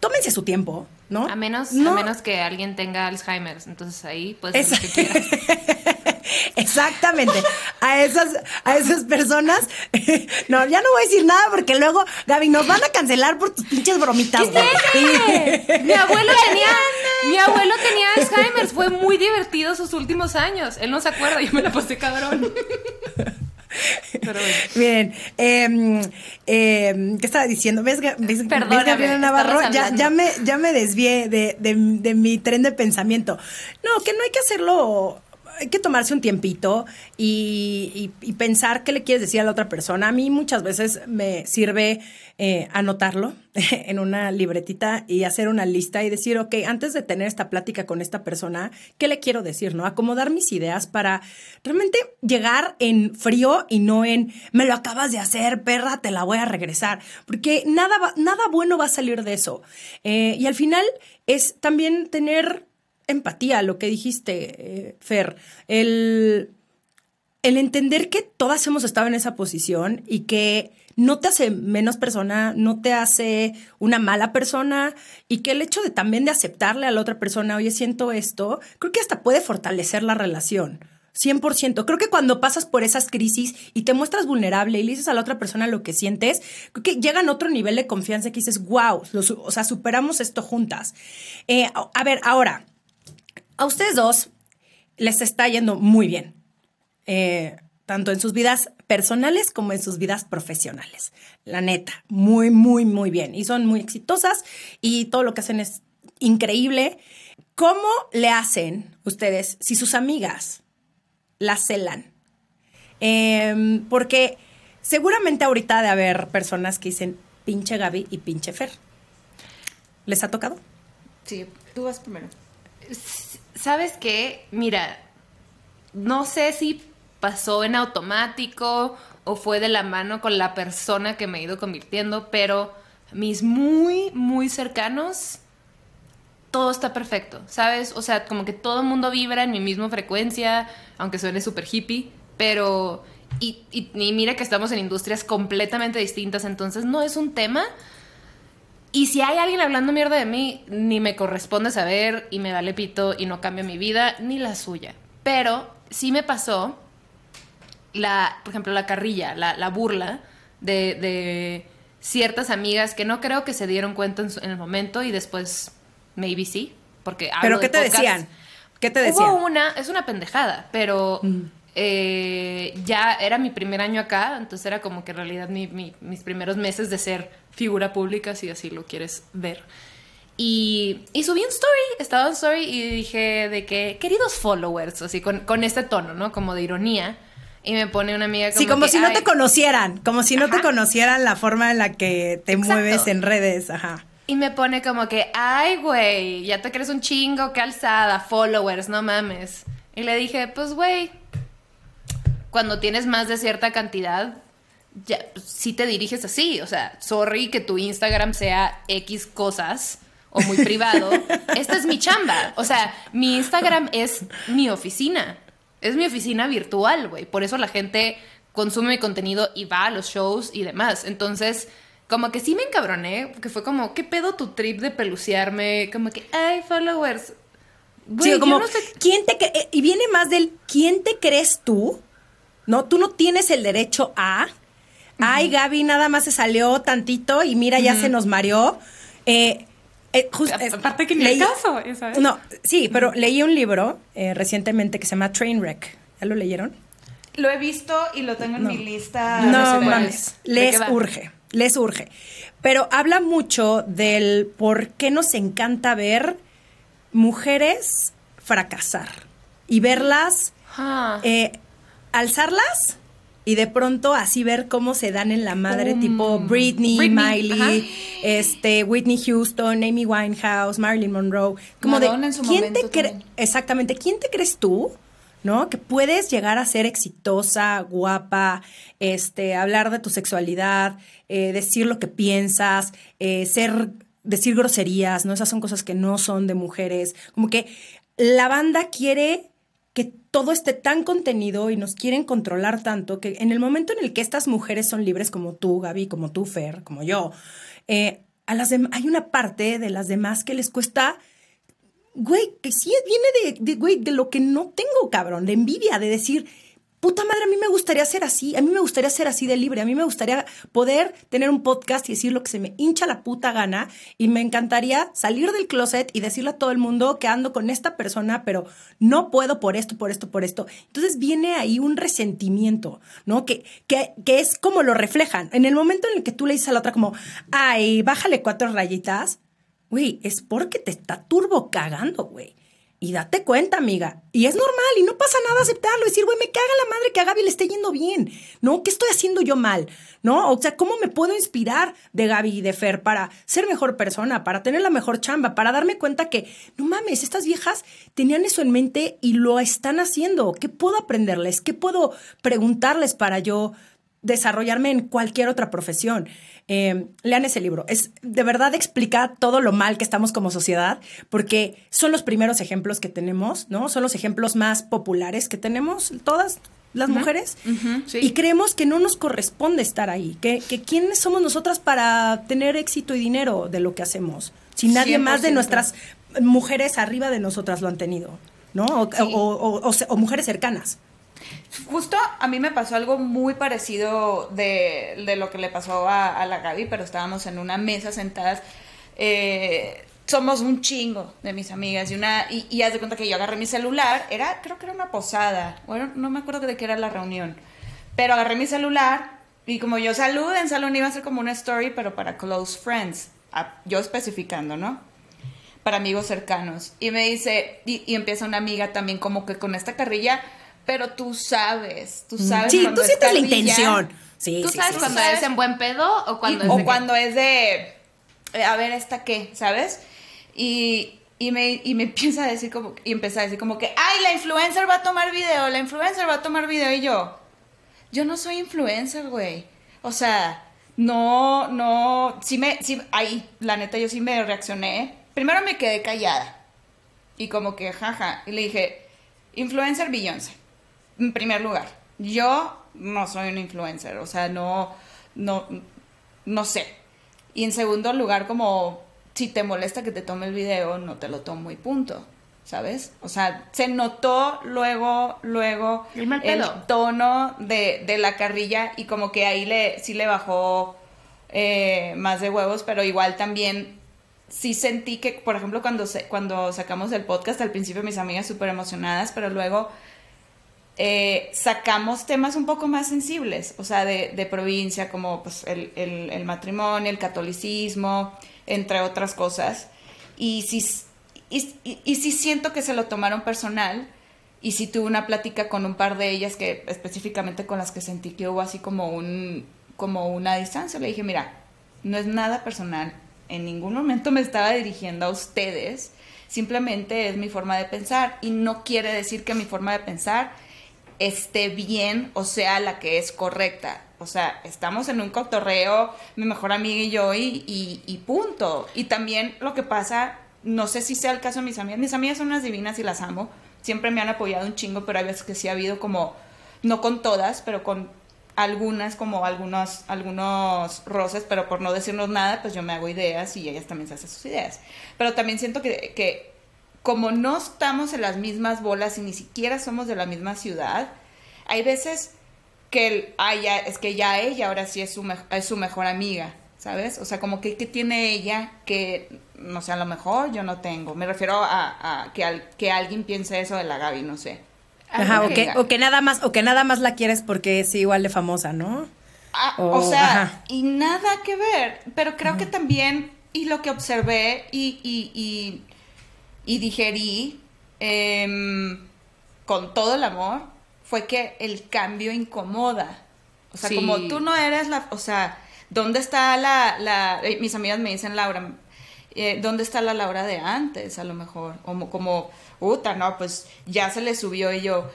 tómense su tiempo, ¿no? A menos, No- a menos que alguien tenga Alzheimer. Entonces ahí puedes hacer lo que quieras. Exactamente. A esas, a esas personas. No, ya no voy a decir nada porque luego, Gaby, nos van a cancelar por tus pinches bromitas. güey. Mi abuelo tenía, mi abuelo tenía Alzheimer. Fue muy divertido sus últimos años. Él no se acuerda, yo me la pasé cabrón. Pero bueno. Bien, eh, eh, ¿qué estaba diciendo? ¿Ves, Gabriela Navarro? Ya, me, ya me desvié de, de- de mi tren de pensamiento. No, que no hay que hacerlo, hay que tomarse un tiempito y, pensar qué le quieres decir a la otra persona. A mí muchas veces me sirve eh, anotarlo en una libretita y hacer una lista y decir, ok, antes de tener esta plática con esta persona, ¿qué le quiero decir? ¿No? Acomodar mis ideas para realmente llegar en frío y no en, me lo acabas de hacer, perra, te la voy a regresar. Porque nada, nada bueno va a salir de eso. Eh, y al final es también tener empatía, lo que dijiste, eh, Fer. El el entender que todas hemos estado en esa posición y que no te hace menos persona, no te hace una mala persona y que el hecho de también de aceptarle a la otra persona, oye, siento esto, creo que hasta puede fortalecer la relación. 100%. Creo que cuando pasas por esas crisis y te muestras vulnerable y le dices a la otra persona lo que sientes, creo que llegan a otro nivel de confianza que dices, wow, o sea, superamos esto juntas. Eh, a ver, ahora, a ustedes dos les está yendo muy bien eh, tanto en sus vidas personales como en sus vidas profesionales. La neta, muy, muy, muy bien. Y son muy exitosas y todo lo que hacen es increíble. ¿Cómo le hacen ustedes si sus amigas las celan? Em, porque seguramente ahorita ha de haber personas que dicen pinche Gaby y pinche Fer. ¿Les ha tocado? Sí, tú vas primero. ¿Sabes qué? Mira, no sé si pasó en automático o fue de la mano con la persona que me he ido convirtiendo, pero mis muy, muy cercanos, todo está perfecto, ¿sabes? O sea, como que todo el mundo vibra en mi misma frecuencia, aunque suene súper hippie, pero... Y, y, y mira que estamos en industrias completamente distintas, entonces no es un tema. Y si hay alguien hablando mierda de mí, ni me corresponde saber y me vale pito y no cambia mi vida ni la suya. Pero sí me pasó la, por ejemplo, la carrilla, la, la burla de, de ciertas amigas que no creo que se dieron cuenta en, su- en el momento y después maybe sí, porque hablo ¿Pero de qué te podcast. decían? ¿Qué te decían? Hubo una, es una pendejada, pero eh, ya era mi primer año acá, entonces era como que en realidad mi- mi- mis primeros meses de ser figura pública, si así lo quieres ver. Y, y subí un story, estaba en story y dije de que, queridos followers, así con, con este tono, ¿no? Como de ironía. Y me pone una amiga como Sí, como que, si no "Ay, te conocieran, como si no te conocieran la forma en la que te Exacto. mueves en redes, ajá. Y me pone como que, ay, güey, ya te crees un chingo, qué alzada, followers, no mames. Y le dije, pues, güey, cuando tienes más de cierta cantidad, ya, sí te diriges así. O sea, sorry que tu Instagram sea X cosas o muy privado. Esta es mi chamba. O sea, mi Instagram es mi oficina. Es mi oficina virtual, güey. Por eso la gente consume mi contenido y va a los shows y demás. Entonces, como que sí me encabroné, que fue como, ¿qué pedo tu trip de peluciarme? Como que, ay, followers. Güey, Sí, yo no sé- ¿quién te y viene más del ¿quién te crees tú? No, tú no tienes el derecho a. Ay, Gaby nada más se salió tantito y mira, ya se nos mareó. Eh, eh, just- eh, Aparte que ni el caso, sabes. No, sí, pero leí un libro eh, recientemente que se llama Trainwreck. ¿Ya lo leyeron? Lo he visto y lo tengo en mi lista. No, sé cuál mames, es. ¿De les urge, les urge. Pero habla mucho del por qué nos encanta ver mujeres fracasar y verlas, Ah. eh, alzarlas y de pronto así ver cómo se dan en la madre, tipo Britney, Britney, Miley, este, Whitney Houston, Amy Winehouse, Marilyn Monroe. Como Madonna de, ¿quién te cre- también. Exactamente, ¿quién te crees tú? ¿No? Que puedes llegar a ser exitosa, guapa, este, hablar de tu sexualidad, eh, decir lo que piensas, eh, ser, decir groserías, ¿no? Esas son cosas que no son de mujeres. Como que la banda quiere todo esté tan contenido y nos quieren controlar tanto que en el momento en el que estas mujeres son libres como tú, Gaby, como tú, Fer, como yo, eh, a las hay una parte de las demás que les cuesta güey, que sí viene de, güey, de lo que no tengo, cabrón, de envidia, de decir, puta madre, a mí me gustaría ser así, a mí me gustaría ser así de libre, a mí me gustaría poder tener un podcast y decir lo que se me hincha la puta gana y me encantaría salir del closet y decirle a todo el mundo que ando con esta persona, pero no puedo por esto, por esto, por esto. Entonces viene ahí un resentimiento, ¿no? Que, que, que es como lo reflejan. En el momento en el que tú le dices a la otra como, ay, bájale cuatro rayitas, Güey, es porque te está turbo cagando, güey. Y date cuenta, amiga. Y es normal y no pasa nada aceptarlo. Decir, güey, me caga la madre que a Gaby le esté yendo bien. ¿No? ¿Qué estoy haciendo yo mal? ¿No? O sea, ¿cómo me puedo inspirar de Gaby y de Fer para ser mejor persona, para tener la mejor chamba, para darme cuenta que, no mames, estas viejas tenían eso en mente y lo están haciendo? ¿Qué puedo aprenderles? ¿Qué puedo preguntarles para yo desarrollarme en cualquier otra profesión. Eh, lean ese libro. Es de verdad explica todo lo mal que estamos como sociedad, porque son los primeros ejemplos que tenemos, ¿no? Son los ejemplos más populares que tenemos todas las mujeres. sí. Y creemos que no nos corresponde estar ahí, que, que quiénes somos nosotras para tener éxito y dinero de lo que hacemos, si nadie más de 100%. nuestras mujeres arriba de nosotras lo han tenido, ¿no? O, Sí. o- o- o- o mujeres cercanas. Justo a mí me pasó algo muy parecido de, lo que le pasó a, la Gaby, pero estábamos en una mesa sentadas. eh, somos un chingo de mis amigas y una y, y haz de cuenta que yo agarré mi celular, era creo que era una posada, bueno, no me acuerdo de qué era la reunión, pero agarré mi celular y como yo salud en salón iba a ser como una story, pero para close friends, yo especificando, ¿no? para amigos cercanos. Y me dice, y empieza una amiga también como que con esta carrilla, pero tú sabes, tú sabes. Sí, tú es sientes la intención. Sí, ¿Tú sí, sabes sí, cuando es en buen pedo o cuando y- es o de cuando es de, eh, a ver, ¿esta qué? ¿Sabes? Y, y, me, y me empieza a decir como, y empieza a decir como que, ay, la influencer va a tomar video, la influencer va a tomar video. Y yo, yo no soy influencer, güey. O sea, no, no, sí me, sí, ahí, la neta, yo sí me reaccioné. Primero me quedé callada. Y como que, jaja, y le dije, influencer Beyoncé, en primer lugar. Yo no soy una influencer, o sea, no, no, no sé. Y en segundo lugar, como, si te molesta que te tome el video, no te lo tomo y punto. ¿Sabes? O sea, se notó luego, luego El tono de, de la carrilla y como que ahí le, sí le bajó eh, más de huevos, pero igual también sí sentí que, por ejemplo, cuando, se- cuando sacamos el podcast, al principio mis amigas súper emocionadas, pero luego eh, sacamos temas un poco más sensibles, o sea, de, de provincia, como pues, el, el- el matrimonio, el catolicismo, entre otras cosas. Y sí, y, y- y siento que se lo tomaron personal. Y sí tuve una plática con un par de ellas que específicamente con las que sentí que hubo así como un como una distancia. Le dije, mira, no es nada personal. En ningún momento me estaba dirigiendo a ustedes. Simplemente es mi forma de pensar. Y no quiere decir que mi forma de pensar esté bien o sea la que es correcta. O sea, estamos en un cotorreo, mi mejor amiga y yo, y, y, punto. Y también lo que pasa, no sé si sea el caso de mis amigas, mis amigas son unas divinas y las amo, siempre me han apoyado un chingo, pero hay veces que sí ha habido como, no con todas, pero con algunas como algunos, algunos roces, pero por no decirnos nada, pues yo me hago ideas y ellas también se hacen sus ideas. Pero también siento que como no estamos en las mismas bolas y ni siquiera somos de la misma ciudad, hay veces que el, ya, es que ya ella ahora sí es su, es su mejor amiga, ¿sabes? O sea, como que, que tiene ella que, no sé, a lo mejor yo no tengo. Me refiero a, a que, al, que alguien piense eso de la Gaby, no sé. Ajá, o que, o que nada más, o que nada más la quieres porque es igual de famosa, ¿no? Ah, o, sea, y nada que ver, pero creo que también, y lo que observé y, y, y, digerí em, con todo el amor, fue que el cambio incomoda. O sea, como tú no eres la, o sea, ¿dónde está la, la eh, mis amigas me dicen, Laura, eh, ¿dónde está la Laura de antes, a lo mejor? Como, como puta, no, pues ya se le subió y yo,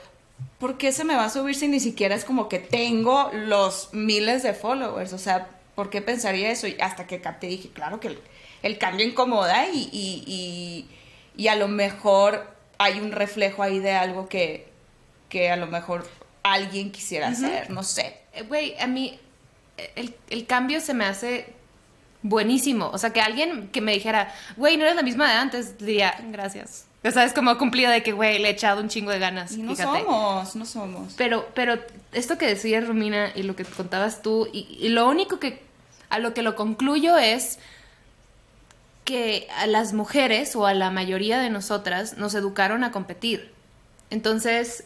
¿por qué se me va a subir si ni siquiera es como que tengo los miles de followers? O sea, ¿por qué pensaría eso? Y hasta que capté dije, claro que el, cambio incomoda y, y, y, a lo mejor hay un reflejo ahí de algo que, que a lo mejor alguien quisiera hacer, no sé. Eh, güey, a mí el, el cambio se me hace buenísimo. O sea, que alguien que me dijera, güey, no eres la misma de antes, diría, gracias. O sea, es como cumplido de que, güey, le he echado un chingo de ganas. Y no somos, no somos. Pero, pero esto que decías, Romina, y lo que contabas tú, y, lo único que, a lo que lo concluyo es que a las mujeres o a la mayoría de nosotras nos educaron a competir. Entonces,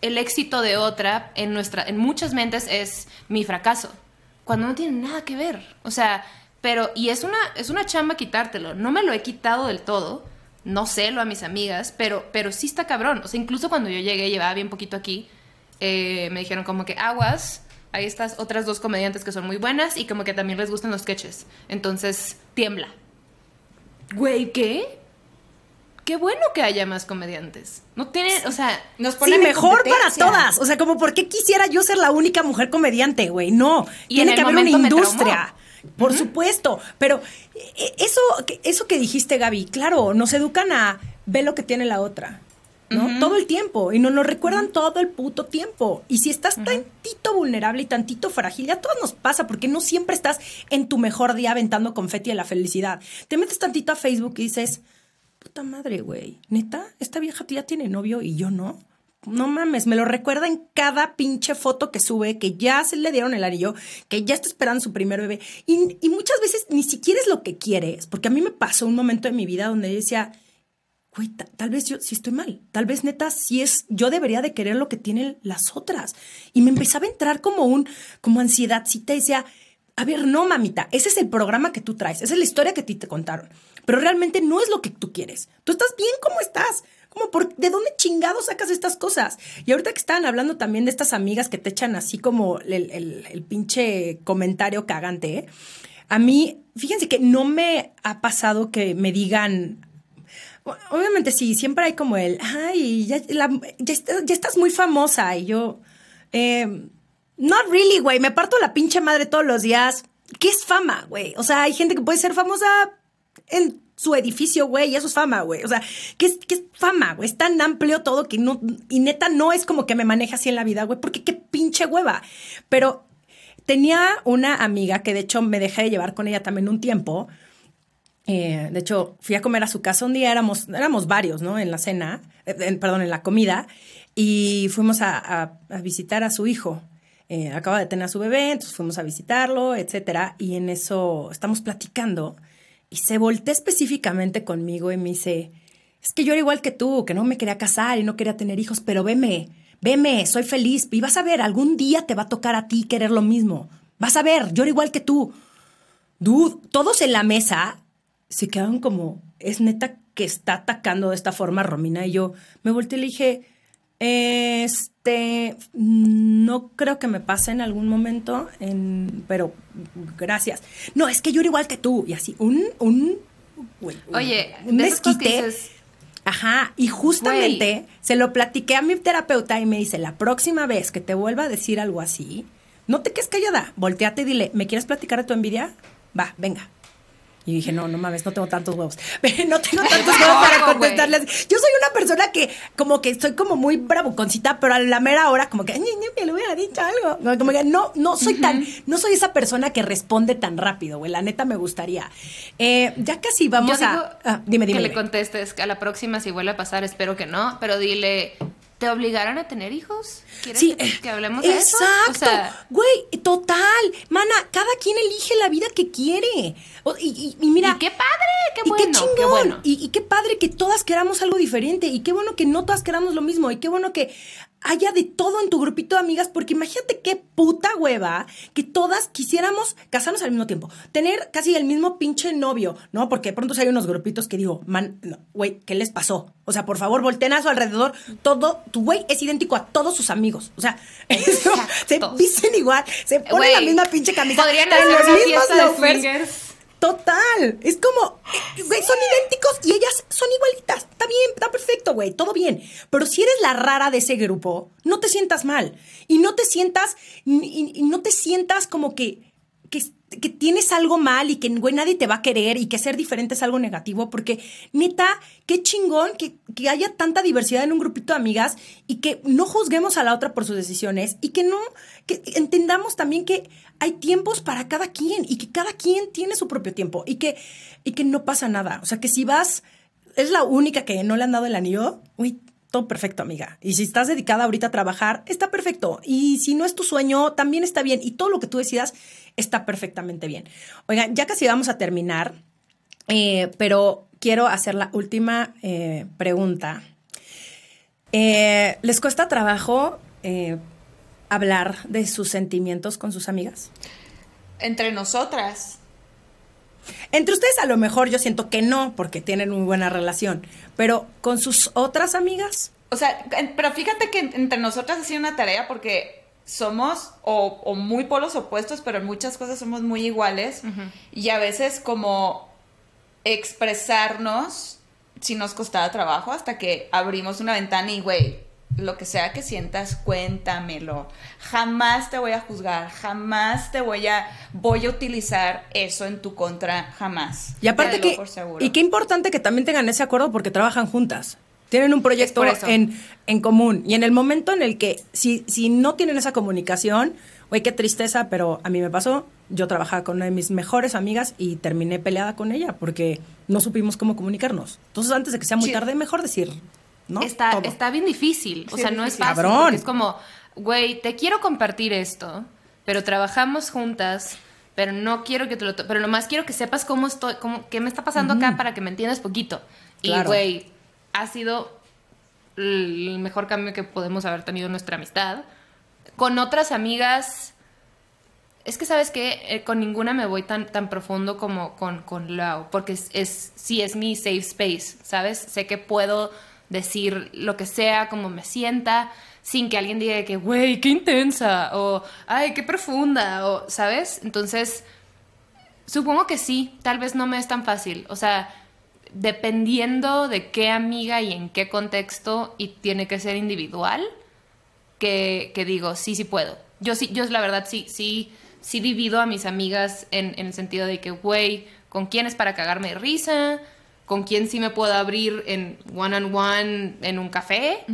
el éxito de otra en nuestra, en muchas mentes es mi fracaso, cuando no tiene nada que ver. O sea, pero, y es una, es una chamba quitártelo. No me lo he quitado del todo no sé lo a mis amigas, pero, pero sí está cabrón. O sea, incluso cuando yo llegué, llevaba bien poquito aquí, eh, me dijeron como que aguas, hay estas otras dos comediantes que son muy buenas y como que también les gustan los sketches. Entonces, tiembla. Güey, ¿qué? Qué bueno que haya más comediantes. No tiene, o sea, nos sí, mejor para todas. O sea, como por qué quisiera yo ser la única mujer comediante, güey. No, tiene que haber una industria. Por supuesto, pero eh, eso, eso que dijiste, Gaby, claro, nos educan a ver lo que tiene la otra. ¿No? Todo el tiempo. Y nos lo recuerdan todo el puto tiempo. Y si estás tantito vulnerable y tantito frágil, ya todo nos pasa, porque no siempre estás en tu mejor día aventando confeti de la felicidad. Te metes tantito a Facebook y dices, puta madre, güey, neta, esta vieja ya tiene novio y yo no no mames, me lo recuerda en cada pinche foto que sube, que ya se le dieron el anillo, que ya está esperando su primer bebé. Y, muchas veces ni siquiera es lo que quieres, porque a mí me pasó un momento en mi vida donde yo decía, tal vez yo sí estoy mal, tal vez neta sí es, yo debería de querer lo que tienen las otras. Y me empezaba a entrar como un, como ansiedadcita y decía, a ver, no, mamita, ese es el programa que tú traes, esa es la historia que a te contaron, pero realmente no es lo que tú quieres. Tú estás bien como estás. ¿Cómo? Por, ¿De dónde chingado sacas estas cosas? Y ahorita que estaban hablando también de estas amigas que te echan así como el, pinche comentario cagante, ¿eh? a mí, fíjense que no me ha pasado que me digan, obviamente sí, siempre hay como el, ay, ya, estás muy famosa. Y yo, eh, not really, güey, me parto la pinche madre todos los días. ¿Qué es fama, güey? O sea, hay gente que puede ser famosa en su edificio, güey, y eso es fama, güey. O sea, ¿qué es, qué fama, güey? Es tan amplio todo que no, y neta no es como que me maneje así en la vida, güey, porque qué pinche hueva. Pero tenía una amiga que de hecho me dejé de llevar con ella también un tiempo. Eh, de hecho, fui a comer a su casa un día, éramos, éramos varios, ¿no? En la cena, eh, perdón, en la comida, y fuimos a, visitar a su hijo. Eh, acaba de tener a su bebé, entonces fuimos a visitarlo, etcétera, y en eso estamos platicando y se voltea específicamente conmigo y me dice, es que yo era igual que tú, que no me quería casar y no quería tener hijos, pero veme, veme, soy feliz y vas a ver, algún día te va a tocar a ti querer lo mismo. Vas a ver, yo era igual que tú. Dude, todos en la mesa se quedaron como, es neta que está atacando de esta forma Romina y yo me volteé y le dije, este, no creo que me pase en algún momento, en, pero gracias. No, es que yo era igual que tú. Y así, un, un, Oye, un desquite. Ajá, y justamente se lo platiqué a mi terapeuta y me dice, la próxima vez que te vuelva a decir algo así, no te quedes callada, volteate y dile, ¿me quieres platicar de tu envidia? Va, venga. Y dije, no, no mames, no tengo tantos huevos. no tengo tantos huevos para contestarles. Yo soy una persona que, como que soy como muy bravuconcita, pero a la mera hora, como que, me lo hubiera dicho algo. Como que no, no soy tan, no soy esa persona que responde tan rápido, güey. La neta me gustaría. Eh, ya casi vamos a. Ah, dime, dime. Que le contestes a la próxima, si vuelve a pasar, espero que no, pero dile, ¿Te obligaron a tener hijos? ¿Quieres sí, que, hablemos de eso? Exacto. Güey, total. Mana, cada quien elige la vida que quiere. Y, mira. Y qué padre, qué bueno. Y qué chingón. Y, qué padre que todas queramos algo diferente. Y qué bueno que no todas queramos lo mismo. Y qué bueno que haya de todo en tu grupito de amigas, porque imagínate qué puta hueva que todas quisiéramos casarnos al mismo tiempo, tener casi el mismo pinche novio, ¿no? Porque de pronto hay unos grupitos que digo, man, güey, ¿qué les pasó? O sea, por favor, volteen a su alrededor, todo, tu güey es idéntico a todos sus amigos, o sea, se visten igual, se ponen la misma pinche camisa, podrían hacer los mismos Total. Es como, eh, güey, son idénticos y ellas son igualitas. Está bien, está perfecto, güey, todo bien. Pero si eres la rara de ese grupo, no te sientas mal. Y no te sientas, y, no te sientas como que, que, que, tienes algo mal y que, güey, nadie te va a querer y que ser diferente es algo negativo. Porque, neta, qué chingón que, que haya tanta diversidad en un grupito de amigas y que no juzguemos a la otra por sus decisiones y que no, que entendamos también que hay tiempos para cada quien y que cada quien tiene su propio tiempo y que, y que no pasa nada. O sea, que si vas, es la única que no le han dado el anillo, uy, todo perfecto, amiga. Y si estás dedicada ahorita a trabajar, está perfecto. Y si no es tu sueño, también está bien. Y todo lo que tú decidas está perfectamente bien. Oigan, ya casi vamos a terminar, eh, pero quiero hacer la última eh, pregunta. Eh, ¿Les cuesta trabajo hablar de sus sentimientos con sus amigas? Entre nosotras. Entre ustedes a lo mejor yo siento que no, porque tienen muy buena relación, pero con sus otras amigas. O sea, pero fíjate que entre nosotras ha sido una tarea porque somos o, muy polos opuestos, pero en muchas cosas somos muy iguales y a veces como expresarnos si nos costaba trabajo hasta que abrimos una ventana y, güey, lo que sea que sientas, cuéntamelo. Jamás te voy a juzgar, jamás te voy a voy a utilizar eso en tu contra, jamás. Y aparte que y qué importante que también tengan ese acuerdo porque trabajan juntas. Tienen un proyecto en, en común y en el momento en el que si si no tienen esa comunicación, oye, qué tristeza, pero a mí me pasó, yo trabajaba con una de mis mejores amigas y terminé peleada con ella porque no supimos cómo comunicarnos. Entonces, antes de que sea muy tarde, mejor decir, Está, está bien difícil. o sea, no es fácil. Es como, güey, te quiero compartir esto, pero trabajamos juntas, pero no quiero que te lo... Pero más quiero que sepas cómo estoy, cómo, qué me está pasando acá para que me entiendas poquito. Y, güey, ha sido el mejor cambio que podemos haber tenido en nuestra amistad. Con otras amigas... Es que, ¿sabes que eh, con ninguna me voy tan, tan profundo como con, con Lau, porque es, es, sí es mi safe space, ¿sabes? Sé que puedo decir lo que sea, como me sienta, sin que alguien diga que, güey, qué intensa, o, ay, qué profunda, o, ¿sabes? Entonces, supongo que sí, tal vez no me es tan fácil, o sea, dependiendo de qué amiga y en qué contexto, y tiene que ser individual, que, digo, sí, sí puedo. Yo sí, yo la verdad sí, sí, sí divido a mis amigas en, en el sentido de que, güey, ¿con quién es para cagarme de risa? Con quién sí me puedo abrir en one on one en un café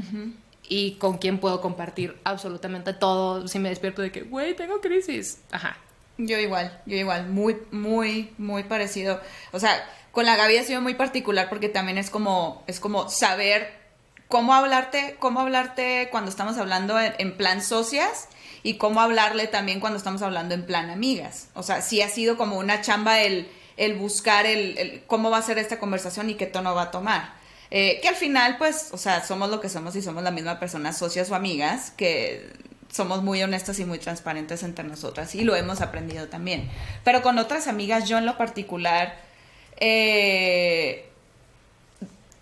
y con quién puedo compartir absolutamente todo si me despierto de que, güey, tengo crisis. Ajá. Yo igual, yo igual, muy, muy, muy parecido. O sea, con la Gaby ha sido muy particular porque también es como, es como saber cómo hablarte, cómo hablarte cuando estamos hablando en, plan socias y cómo hablarle también cuando estamos hablando en plan amigas. O sea, sí ha sido como una chamba el el buscar el, cómo va a ser esta conversación y qué tono va a tomar. Eh, que al final, pues, o sea, somos lo que somos y somos la misma persona, socias o amigas, que somos muy honestas y muy transparentes entre nosotras y lo hemos aprendido también. Pero con otras amigas, yo en lo particular, eh,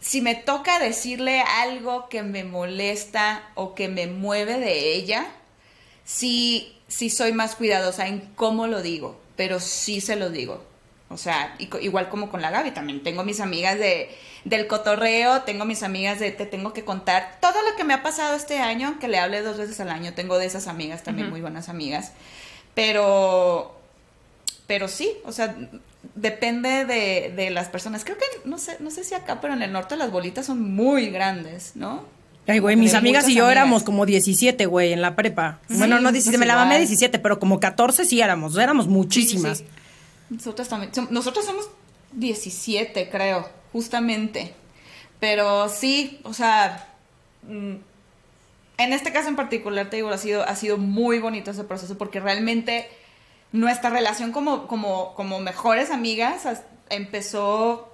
si me toca decirle algo que me molesta o que me mueve de ella, sí, sí soy más cuidadosa en cómo lo digo, pero sí se lo digo. O sea, igual como con la Gaby, también tengo mis amigas de, del cotorreo, tengo mis amigas de te tengo que contar todo lo que me ha pasado este año, que le hable dos veces al año, tengo de esas amigas también muy buenas amigas, pero, pero sí, o sea, depende de, de las personas. Creo que, no sé, no sé si acá, pero en el norte las bolitas son muy grandes, ¿no? Ay, güey, mis amigas y yo amigas. éramos como 17, güey, en la prepa. bueno, no 17, pues me la mamé igual. 17, pero como 14 sí éramos, éramos muchísimas. Sí, sí, sí. Nosotros también. som- somos 17, creo, justamente. Pero sí, o sea, mm, en este caso en particular, te digo, ha sido, ha sido muy bonito ese proceso porque realmente nuestra relación como, como, como mejores amigas as- empezó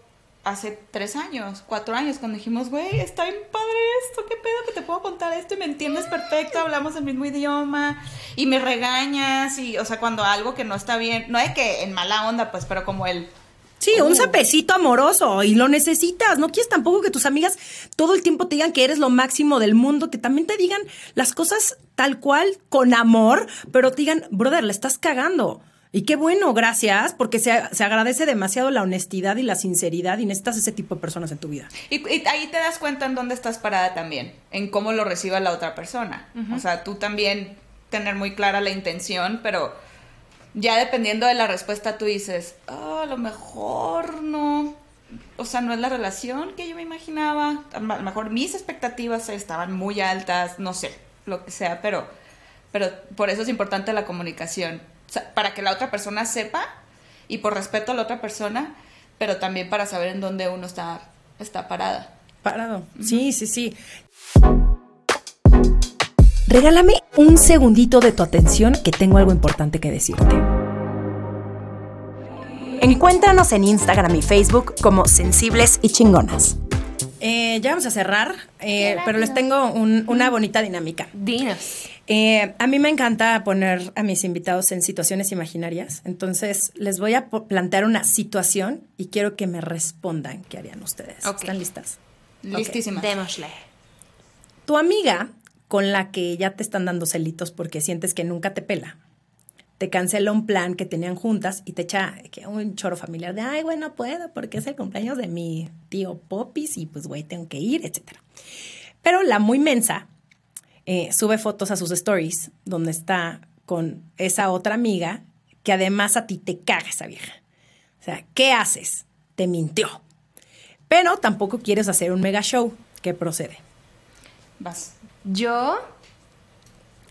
hace tres años, cuatro años, cuando dijimos, güey, está bien padre esto, qué pedo que te puedo contar esto y me entiendes perfecto, hablamos el mismo idioma y me regañas y, o sea, cuando algo que no está bien, no es que en mala onda, pues, pero como el... Sí, un Uh. sapecito amoroso y lo necesitas. No quieres tampoco que tus amigas todo el tiempo te digan que eres lo máximo del mundo, que también te digan las cosas tal cual, con amor, pero te digan, brother, le estás cagando. Y qué bueno, gracias, porque se, se agradece demasiado la honestidad y la sinceridad y necesitas ese tipo de personas en tu vida. Y, y ahí te das cuenta en dónde estás parada también, en cómo lo reciba la otra persona. O sea, tú también tener muy clara la intención, pero ya dependiendo de la respuesta tú dices, "Ah, a lo mejor no, o sea, no es la relación que yo me imaginaba, a lo mejor mis expectativas estaban muy altas, no sé, lo que sea, pero, pero por eso es importante la comunicación, para que la otra persona sepa y por respeto a la otra persona, pero también para saber en dónde uno está, está parada. Parado. Sí, sí, sí. Regálame un segundito de tu atención que tengo algo importante que decirte. Encuéntranos en Instagram y Facebook como Sensibles y Chingonas. Eh, ya vamos a cerrar, eh, pero les tengo un- una bonita dinámica. Dinos. Eh, a mí me encanta poner a mis invitados en situaciones imaginarias, entonces les voy a plantear una situación y quiero que me respondan qué harían ustedes. ¿Están listas? Listísima. Démosle. Tu amiga con la que ya te están dando celitos porque sientes que nunca te pela, te cancela un plan que tenían juntas y te echa que un choro familiar de, ay, güey, no puedo porque es el cumpleaños de mi tío Popis y pues, güey, tengo que ir, etc. Pero la muy mensa eh, sube fotos a sus stories donde está con esa otra amiga que además a ti te caga esa vieja. O sea, ¿qué haces? Te mintió. Pero tampoco quieres hacer un mega show. ¿Qué procede? Vas. Yo,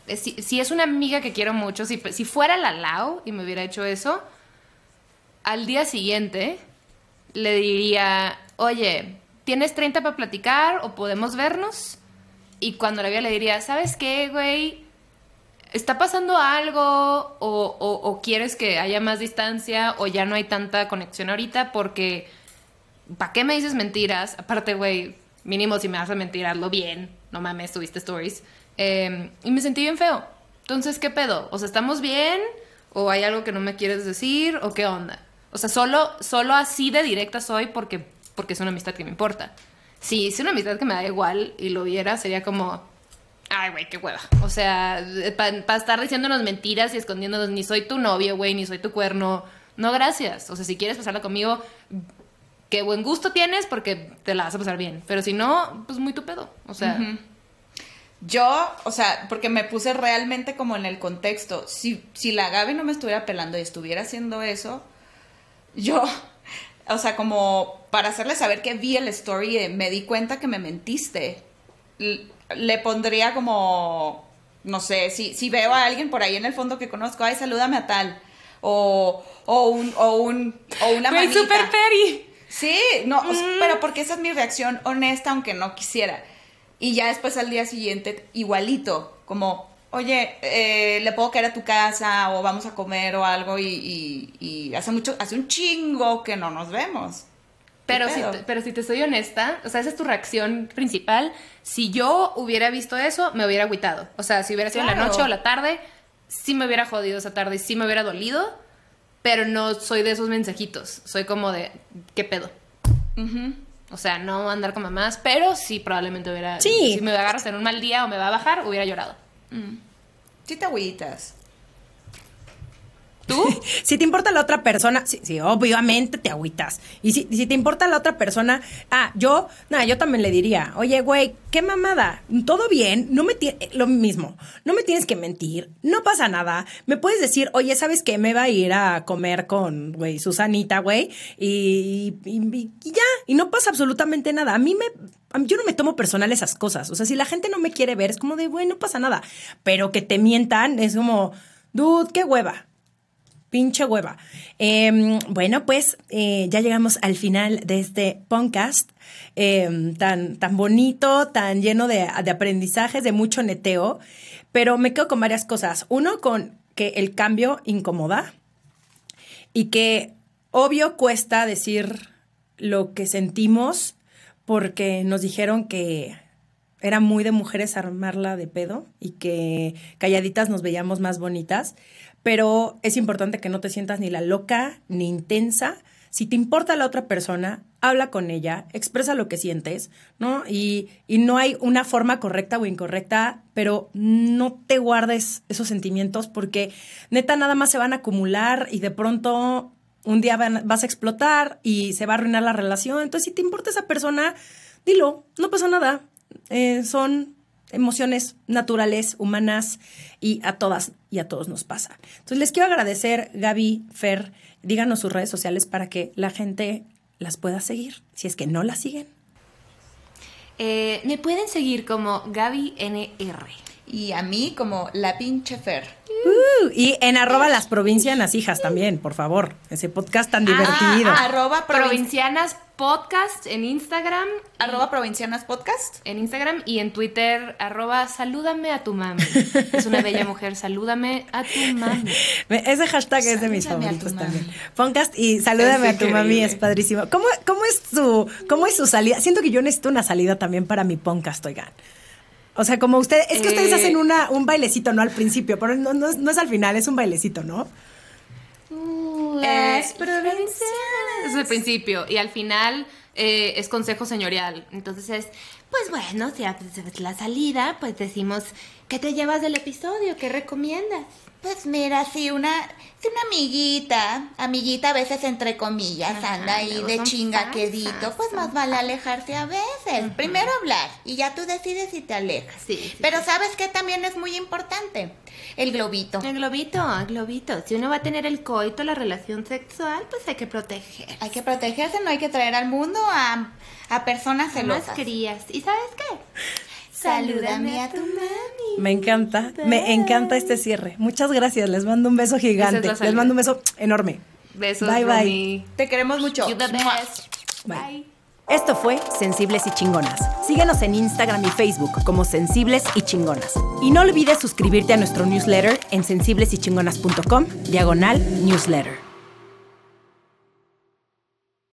eh, si, si es una amiga que quiero mucho, si, si fuera la Lau y me hubiera hecho eso, al día siguiente le diría, oye, ¿tienes 30 para platicar o podemos vernos? Y cuando la vea le diría, ¿sabes qué, güey? ¿Está pasando algo o, quieres que haya más distancia o ya no hay tanta conexión ahorita? Porque, ¿para qué me dices mentiras? Aparte, güey, mínimo si me haces mentir, hazlo bien. No mames, tuviste stories. Eh, y me sentí bien feo. Entonces, ¿qué pedo? O sea, ¿estamos bien? ¿O hay algo que no me quieres decir? ¿O qué onda? O sea, solo, solo así de directa soy porque, porque es una amistad que me importa. Si es una amistad que me da igual y lo viera, sería como, Ay, güey, qué hueva. O sea, para estar diciéndonos mentiras y escondiéndonos, ni soy tu novio, güey, ni soy tu cuerno. No, gracias. O sea, si quieres pasarla conmigo, qué buen gusto tienes porque te la vas a pasar bien. Pero si no, pues muy tu pedo. O sea, Yo, o sea, porque me puse realmente como en el contexto. Si, si la Gaby no me estuviera pelando y estuviera haciendo eso, yo, o sea, como para hacerle saber que vi el story, me di cuenta que me mentiste. Le pondría como, no sé, si, si veo a alguien por ahí en el fondo que conozco, ay, salúdame a tal. O, o un, o un, o una güey, manita. super peri. Sí, no, sea, pero porque esa es mi reacción honesta, aunque no quisiera. Y ya después al día siguiente, igualito, como, oye, eh, le puedo caer a tu casa o vamos a comer o algo y, y- y hace mucho, hace un chingo que no nos vemos. Pero ¿Qué si, te, pero si te soy honesta, o sea, esa es tu reacción principal. Si yo hubiera visto eso, me hubiera agüitado. O sea, si hubiera sido en la noche o la tarde, sí me hubiera jodido esa tarde y sí me hubiera dolido. Pero no soy de esos mensajitos. Soy como de, ¿qué pedo? O sea, no andar con mamás, pero sí probablemente hubiera. Sí. Si me agarras en un mal día o me va a bajar, hubiera llorado. Sí te agüitas. ¿Tú? si te importa la otra persona, sí, sí, obviamente te agüitas. Y si, te importa la otra persona, ah, yo, nada, yo también le diría, oye, güey, qué mamada, todo bien, no me tiene, lo mismo, no me tienes que mentir, no pasa nada. Me puedes decir, oye, ¿sabes qué? Me va a ir a comer con, güey, Susanita, güey, y, ya, y no pasa absolutamente nada. A mí me, yo no me tomo personal esas cosas. O sea, si la gente no me quiere ver, es como de, güey, no pasa nada. Pero que te mientan es como, dude, qué hueva pinche hueva. Eh, bueno, pues eh, ya llegamos al final de este podcast eh, tan, tan bonito, tan lleno de, de aprendizajes, de mucho neteo, pero me quedo con varias cosas. Uno, con que el cambio incomoda y que obvio cuesta decir lo que sentimos porque nos dijeron que era muy de mujeres armarla de pedo y que calladitas nos veíamos más bonitas, pero es importante que no te sientas ni la loca ni intensa. Si te importa la otra persona, habla con ella, expresa lo que sientes, ¿no? Y, y no hay una forma correcta o incorrecta, pero no te guardes esos sentimientos porque neta nada más se van a acumular y de pronto un día van- vas a explotar y se va a arruinar la relación. Entonces, si te importa esa persona, dilo, no pasa nada. Eh, son emociones naturales, humanas y a todas y a todos nos pasa. Entonces, les quiero agradecer, Gaby, Fer, díganos sus redes sociales para que la gente las pueda seguir, si es que no las siguen. Eh, me pueden seguir como Gaby NR. Y a mí como la pinche Fer. Uh, y en arroba las provincias hijas también, por favor. Ese podcast tan divertido. Ah, arroba, provin- Provincianas Podcast en Instagram. arroba provincianas podcast. En Instagram y en Twitter, arroba salúdame a tu mami. Es una bella mujer, salúdame a tu mami. Ese hashtag es de mis favoritos también. Podcast y salúdame Es a tu mami, es padrísimo. ¿Cómo, cómo, es su, ¿Cómo es su salida? Siento que yo necesito una salida también para mi podcast, oigan. O sea, como ustedes, es que ustedes Eh. hacen una, un bailecito, ¿no? Al principio, pero no, no es- no es al final, es un bailecito, ¿no? Las provincianas. Es el principio. Y al final eh, es consejo señorial. Entonces es, pues bueno, si haces la salida, pues decimos, ¿qué te llevas del episodio? ¿Qué recomiendas? Pues mira, si una, si una amiguita, amiguita a veces entre comillas, Ajá, anda ahí de chingaquedito, falsas, pues más vale alejarse a veces. Primero hablar y ya tú decides si te alejas. Sí, sí, Pero sí. sabes que también es muy importante el globito. El globito, el globito. Si uno va a tener el coito, la relación sexual, pues hay que proteger. Hay que protegerse, no hay que traer al mundo a, a personas Más celosas. crías. ¿Y sabes qué? Salúdame a tu mami. Me encanta, me encanta este cierre. Muchas gracias, les mando un beso gigante. Les mando un beso enorme. Besos, Bye, bye. Te queremos mucho. You the best. Bye. Bye. Esto fue Sensibles y Chingonas. Síguenos en Instagram y Facebook como Sensibles y Chingonas. Y no olvides suscribirte a nuestro newsletter en sensiblesychingonas.com, diagonal newsletter.